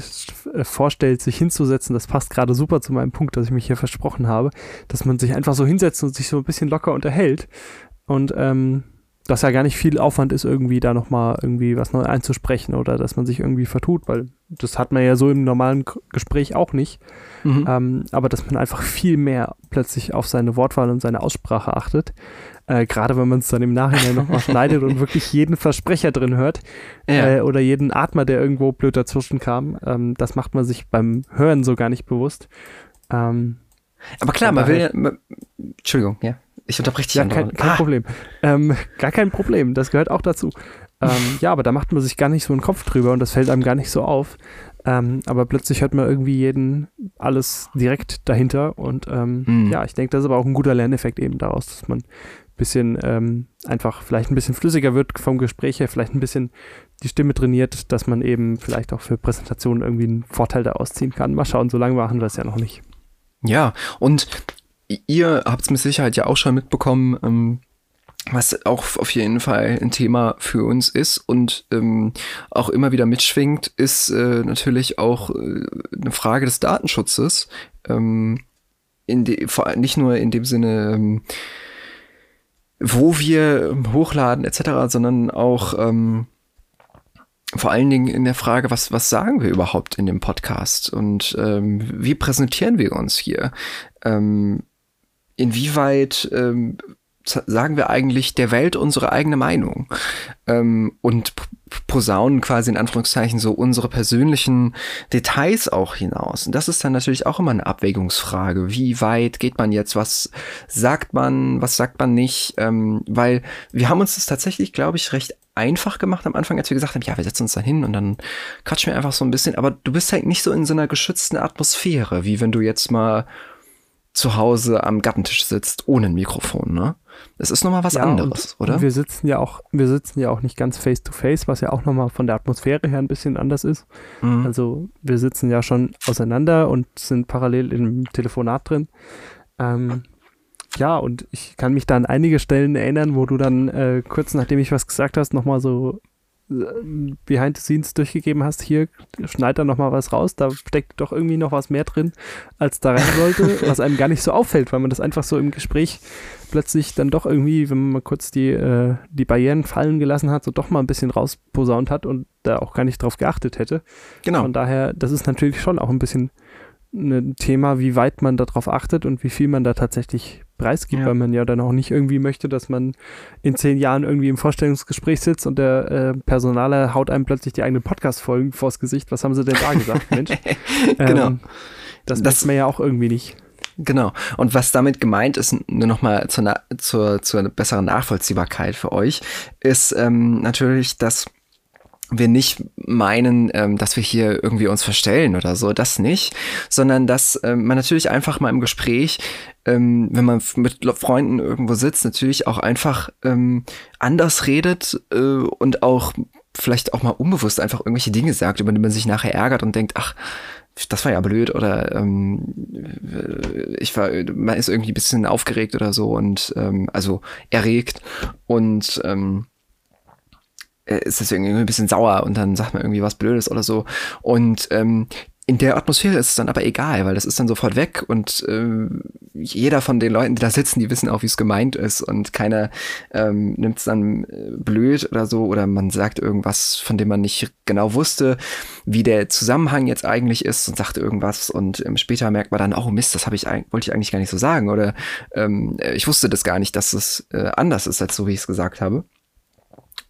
vorstellt, sich hinzusetzen. Das passt gerade super zu meinem Punkt, dass ich mich hier versprochen habe, dass man sich einfach so hinsetzt und sich so ein bisschen locker unterhält. Und ähm, dass ja gar nicht viel Aufwand ist, irgendwie da nochmal irgendwie was neu einzusprechen oder dass man sich irgendwie vertut, weil das hat man ja so im normalen Gespräch auch nicht. Mhm. Ähm, aber dass man einfach viel mehr plötzlich auf seine Wortwahl und seine Aussprache achtet. Äh, Gerade wenn man es dann im Nachhinein nochmal schneidet und wirklich jeden Versprecher drin hört ja. äh, oder jeden Atmer, der irgendwo blöd dazwischen kam. Ähm, das macht man sich beim Hören so gar nicht bewusst. Ähm, aber klar, man will ja. Entschuldigung, ja. Ich unterbreche dich ja, kein, kein ah. Problem. Ähm, gar kein Problem, das gehört auch dazu. Ähm, ja, aber da macht man sich gar nicht so einen Kopf drüber und das fällt einem gar nicht so auf. Ähm, aber plötzlich hört man irgendwie jeden alles direkt dahinter und ähm, mhm. ja, ich denke, das ist aber auch ein guter Lerneffekt eben daraus, dass man ein bisschen ähm, einfach vielleicht ein bisschen flüssiger wird vom Gespräch her, vielleicht ein bisschen die Stimme trainiert, dass man eben vielleicht auch für Präsentationen irgendwie einen Vorteil daraus ziehen kann. Mal schauen, so lange machen wir es ja noch nicht. Ja, und ihr habt es mit Sicherheit ja auch schon mitbekommen, ähm, was auch auf jeden Fall ein Thema für uns ist und ähm, auch immer wieder mitschwingt, ist äh, natürlich auch äh, eine Frage des Datenschutzes. Ähm, in de, vor, nicht nur in dem Sinne, ähm, wo wir hochladen etc., sondern auch ähm, vor allen Dingen in der Frage, was, was sagen wir überhaupt in dem Podcast und ähm, wie präsentieren wir uns hier? Ähm, inwieweit ähm, sagen wir eigentlich der Welt unsere eigene Meinung ähm, und posaunen quasi in Anführungszeichen so unsere persönlichen Details auch hinaus. Und das ist dann natürlich auch immer eine Abwägungsfrage. Wie weit geht man jetzt? Was sagt man? Was sagt man nicht? Ähm, weil wir haben uns das tatsächlich, glaube ich, recht einfach gemacht am Anfang, als wir gesagt haben, ja, wir setzen uns da hin und dann quatschen wir einfach so ein bisschen. Aber du bist halt nicht so in so einer geschützten Atmosphäre, wie wenn du jetzt mal zu Hause am Gattentisch sitzt ohne ein Mikrofon, ne? Es ist nochmal was ja, anderes, und, oder? Und wir sitzen ja auch, wir sitzen ja auch nicht ganz face to face, was ja auch nochmal von der Atmosphäre her ein bisschen anders ist. Mhm. Also wir sitzen ja schon auseinander und sind parallel im Telefonat drin. Ähm, ja, und ich kann mich da an einige Stellen erinnern, wo du dann äh, kurz nachdem ich was gesagt hast, nochmal so behind the scenes durchgegeben hast, hier schneid da nochmal was raus, da steckt doch irgendwie noch was mehr drin, als da rein sollte, was einem gar nicht so auffällt, weil man das einfach so im Gespräch plötzlich dann doch irgendwie, wenn man mal kurz die, äh, die Barrieren fallen gelassen hat, so doch mal ein bisschen rausposaunt hat und da auch gar nicht drauf geachtet hätte. Genau. Von daher, das ist natürlich schon auch ein bisschen ein Thema, wie weit man darauf achtet und wie viel man da tatsächlich preisgibt, ja. weil man ja dann auch nicht irgendwie möchte, dass man in zehn Jahren irgendwie im Vorstellungsgespräch sitzt und der äh, Personaler haut einem plötzlich die eigenen Podcast-Folgen vors Gesicht. Was haben sie denn da gesagt, Mensch? genau. Ähm, das, das man ja auch irgendwie nicht. Genau. Und was damit gemeint ist, nur nochmal zur, zur, zur besseren Nachvollziehbarkeit für euch, ist ähm, natürlich, dass wir nicht meinen, ähm, dass wir hier irgendwie uns verstellen oder so, das nicht, sondern dass ähm, man natürlich einfach mal im Gespräch, ähm, wenn man mit Freunden irgendwo sitzt, natürlich auch einfach ähm, anders redet äh, und auch vielleicht auch mal unbewusst einfach irgendwelche Dinge sagt, über die man sich nachher ärgert und denkt, ach, das war ja blöd oder ähm, ich war, man ist irgendwie ein bisschen aufgeregt oder so und ähm, also erregt und ähm, äh, ist deswegen irgendwie ein bisschen sauer und dann sagt man irgendwie was Blödes oder so. Und ähm, in der Atmosphäre ist es dann aber egal, weil das ist dann sofort weg und äh, jeder von den Leuten, die da sitzen, die wissen auch, wie es gemeint ist und keiner ähm, nimmt es dann äh, blöd oder so oder man sagt irgendwas, von dem man nicht genau wusste, wie der Zusammenhang jetzt eigentlich ist und sagt irgendwas und ähm, später merkt man dann, oh Mist, das habe ich wollte ich eigentlich gar nicht so sagen oder ähm, ich wusste das gar nicht, dass es äh, anders ist als so, wie ich es gesagt habe.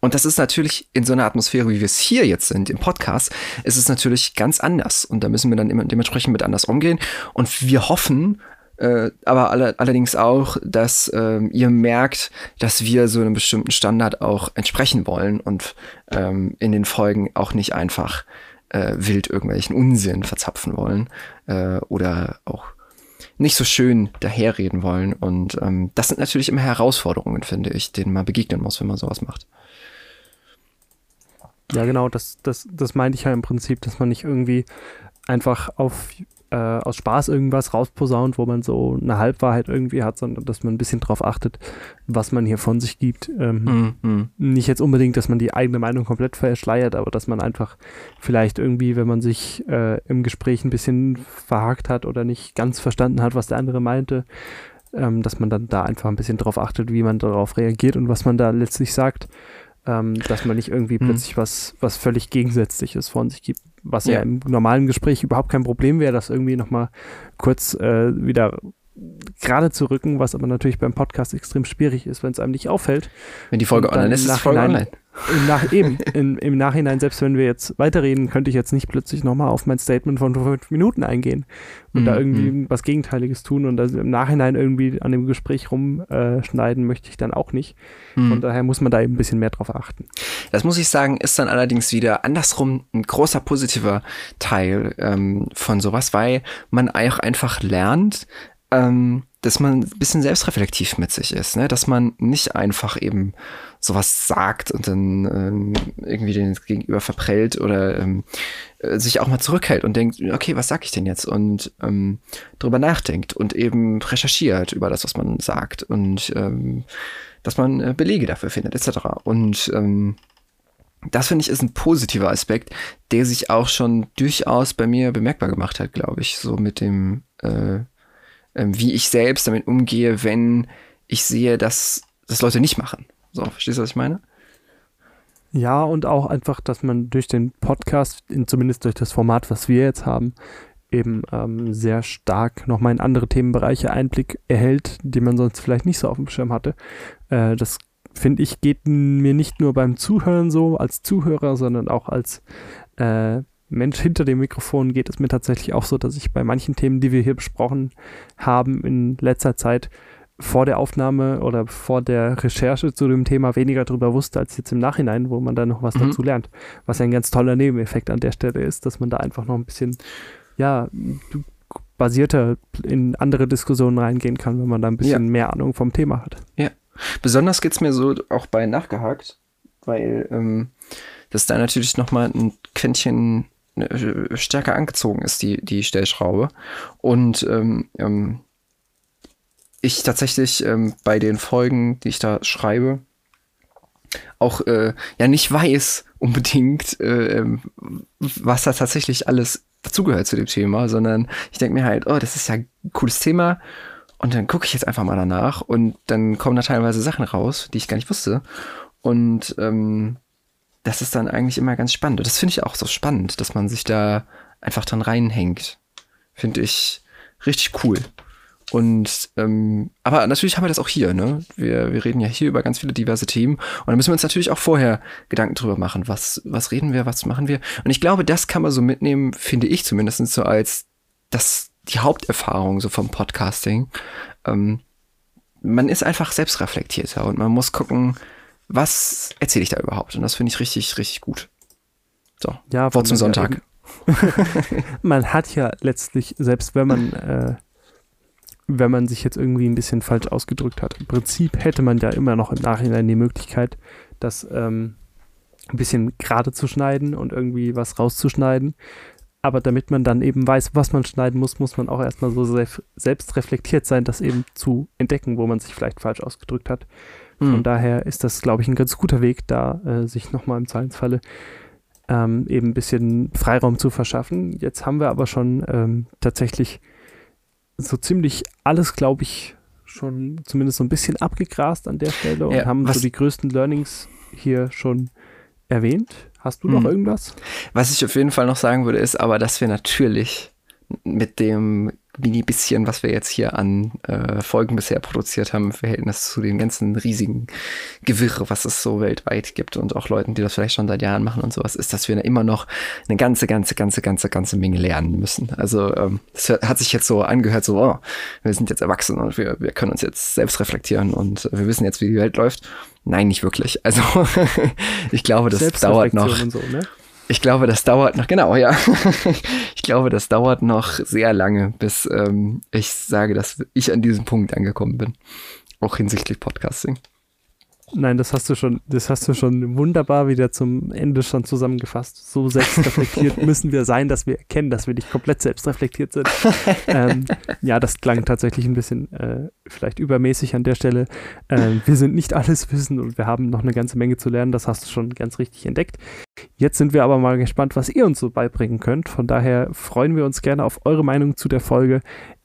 Und das ist natürlich in so einer Atmosphäre, wie wir es hier jetzt sind, im Podcast, ist es natürlich ganz anders. Und da müssen wir dann immer dementsprechend mit anders umgehen. Und wir hoffen, äh, aber alle, allerdings auch, dass äh, ihr merkt, dass wir so einem bestimmten Standard auch entsprechen wollen und ähm, in den Folgen auch nicht einfach äh, wild irgendwelchen Unsinn verzapfen wollen äh, oder auch nicht so schön daherreden wollen. Und ähm, das sind natürlich immer Herausforderungen, finde ich, denen man begegnen muss, wenn man sowas macht. Ja, genau, das, das, das meinte ich ja im Prinzip, dass man nicht irgendwie einfach auf, äh, aus Spaß irgendwas rausposaunt, wo man so eine Halbwahrheit irgendwie hat, sondern dass man ein bisschen drauf achtet, was man hier von sich gibt. Ähm, mm, mm. Nicht jetzt unbedingt, dass man die eigene Meinung komplett verschleiert, aber dass man einfach vielleicht irgendwie, wenn man sich äh, im Gespräch ein bisschen verhakt hat oder nicht ganz verstanden hat, was der andere meinte, ähm, dass man dann da einfach ein bisschen drauf achtet, wie man darauf reagiert und was man da letztlich sagt ähm, dass man nicht irgendwie mhm. plötzlich was, was völlig Gegensätzliches von sich gibt. Was ja, ja im normalen Gespräch überhaupt kein Problem wäre, das irgendwie nochmal kurz äh, wieder gerade zu rücken, was aber natürlich beim Podcast extrem schwierig ist, wenn es einem nicht auffällt. Wenn die Folge online ist, ist die Folge online. Im Nach eben, in, im Nachhinein, selbst wenn wir jetzt weiterreden, könnte ich jetzt nicht plötzlich nochmal auf mein Statement von fünf Minuten eingehen und mhm. da irgendwie mhm. was Gegenteiliges tun und also im Nachhinein irgendwie an dem Gespräch rumschneiden äh, möchte ich dann auch nicht. Mhm. Von daher muss man da eben ein bisschen mehr drauf achten. Das muss ich sagen, ist dann allerdings wieder andersrum ein großer positiver Teil ähm, von sowas, weil man auch einfach lernt, ähm, dass man ein bisschen selbstreflektiv mit sich ist, ne? dass man nicht einfach eben sowas sagt und dann ähm, irgendwie den Gegenüber verprellt oder ähm, äh, sich auch mal zurückhält und denkt, okay, was sag ich denn jetzt? Und ähm, drüber nachdenkt und eben recherchiert über das, was man sagt und ähm, dass man äh, Belege dafür findet, etc. Und ähm, das finde ich ist ein positiver Aspekt, der sich auch schon durchaus bei mir bemerkbar gemacht hat, glaube ich, so mit dem äh, wie ich selbst damit umgehe, wenn ich sehe, dass das Leute nicht machen. So, verstehst du, was ich meine? Ja, und auch einfach, dass man durch den Podcast, in, zumindest durch das Format, was wir jetzt haben, eben ähm, sehr stark nochmal in andere Themenbereiche Einblick erhält, die man sonst vielleicht nicht so auf dem Schirm hatte. Äh, das finde ich geht mir nicht nur beim Zuhören so als Zuhörer, sondern auch als äh, Mensch hinter dem Mikrofon geht es mir tatsächlich auch so, dass ich bei manchen Themen, die wir hier besprochen haben in letzter Zeit, vor der Aufnahme oder vor der Recherche zu dem Thema weniger darüber wusste als jetzt im Nachhinein, wo man da noch was mhm. dazu lernt. Was ja ein ganz toller Nebeneffekt an der Stelle ist, dass man da einfach noch ein bisschen, ja, basierter in andere Diskussionen reingehen kann, wenn man da ein bisschen ja. mehr Ahnung vom Thema hat. Ja. Besonders geht es mir so auch bei Nachgehakt, weil ähm, das da natürlich nochmal ein Quäntchen stärker angezogen ist, die, die Stellschraube. Und ähm, ähm, ich tatsächlich ähm, bei den Folgen, die ich da schreibe, auch äh, ja nicht weiß unbedingt, äh, ähm, was da tatsächlich alles dazugehört zu dem Thema, sondern ich denke mir halt, oh, das ist ja ein cooles Thema. Und dann gucke ich jetzt einfach mal danach und dann kommen da teilweise Sachen raus, die ich gar nicht wusste. Und ähm, das ist dann eigentlich immer ganz spannend. Und das finde ich auch so spannend, dass man sich da einfach dran reinhängt. Finde ich richtig cool. Und ähm, aber natürlich haben wir das auch hier, ne? Wir, wir reden ja hier über ganz viele diverse Themen und da müssen wir uns natürlich auch vorher Gedanken drüber machen, was, was reden wir, was machen wir. Und ich glaube, das kann man so mitnehmen, finde ich zumindest so als das die Haupterfahrung so vom Podcasting. Ähm, man ist einfach selbstreflektierter und man muss gucken, was erzähle ich da überhaupt? Und das finde ich richtig, richtig gut. So, ja, Wort zum Sonntag. man hat ja letztlich, selbst wenn man äh, wenn man sich jetzt irgendwie ein bisschen falsch ausgedrückt hat. Im Prinzip hätte man ja immer noch im Nachhinein die Möglichkeit, das ähm, ein bisschen gerade zu schneiden und irgendwie was rauszuschneiden. Aber damit man dann eben weiß, was man schneiden muss, muss man auch erstmal so selbst reflektiert sein, das eben zu entdecken, wo man sich vielleicht falsch ausgedrückt hat. Von mhm. daher ist das, glaube ich, ein ganz guter Weg, da äh, sich nochmal im Zweifelsfalle ähm, eben ein bisschen Freiraum zu verschaffen. Jetzt haben wir aber schon ähm, tatsächlich so ziemlich alles, glaube ich, schon zumindest so ein bisschen abgegrast an der Stelle und ja, haben so die größten Learnings hier schon erwähnt. Hast du noch hm. irgendwas? Was ich auf jeden Fall noch sagen würde, ist aber, dass wir natürlich mit dem mini bisschen, was wir jetzt hier an äh, Folgen bisher produziert haben, im Verhältnis zu dem ganzen riesigen Gewirr, was es so weltweit gibt und auch Leuten, die das vielleicht schon seit Jahren machen und sowas, ist, dass wir immer noch eine ganze, ganze, ganze, ganze, ganze Menge lernen müssen. Also ähm, es hat sich jetzt so angehört, so, oh, wir sind jetzt erwachsen und wir, wir können uns jetzt selbst reflektieren und wir wissen jetzt, wie die Welt läuft. Nein, nicht wirklich. Also ich glaube, das dauert noch. So, ne? Ich glaube, das dauert noch, genau, ja. ich glaube, das dauert noch sehr lange, bis ähm, ich sage, dass ich an diesem Punkt angekommen bin. Auch hinsichtlich Podcasting. Nein, das hast du schon, das hast du schon wunderbar wieder zum Ende schon zusammengefasst. So selbstreflektiert müssen wir sein, dass wir erkennen, dass wir nicht komplett selbstreflektiert sind. ähm, ja, das klang tatsächlich ein bisschen äh, vielleicht übermäßig an der Stelle. Ähm, wir sind nicht alles wissen und wir haben noch eine ganze Menge zu lernen. Das hast du schon ganz richtig entdeckt. Jetzt sind wir aber mal gespannt, was ihr uns so beibringen könnt. Von daher freuen wir uns gerne auf eure Meinung zu der Folge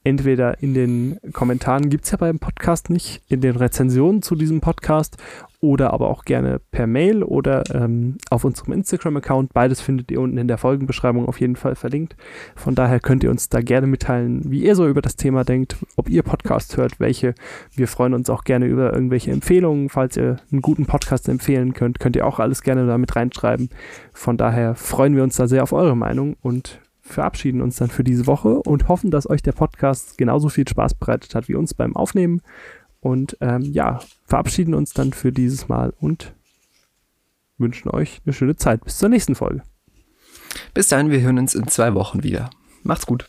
entweder in den Kommentaren, gibt es ja beim Podcast nicht, in den Rezensionen zu diesem Podcast oder aber auch gerne per Mail oder ähm, auf unserem Instagram-Account. Beides findet ihr unten in der Folgenbeschreibung auf jeden Fall verlinkt. Von daher könnt ihr uns da gerne mitteilen, wie ihr so über das Thema denkt, ob ihr Podcasts hört, welche. Wir freuen uns auch gerne über irgendwelche Empfehlungen. Falls ihr einen guten Podcast empfehlen könnt, könnt ihr auch alles gerne da mit reinschreiben. Von daher freuen wir uns da sehr auf eure Meinung und verabschieden uns dann für diese Woche und hoffen, dass euch der Podcast genauso viel Spaß bereitet hat wie uns beim Aufnehmen. Und ähm, ja, verabschieden uns dann für dieses Mal und wünschen euch eine schöne Zeit. Bis zur nächsten Folge. Bis dahin, wir hören uns in zwei Wochen wieder. Macht's gut.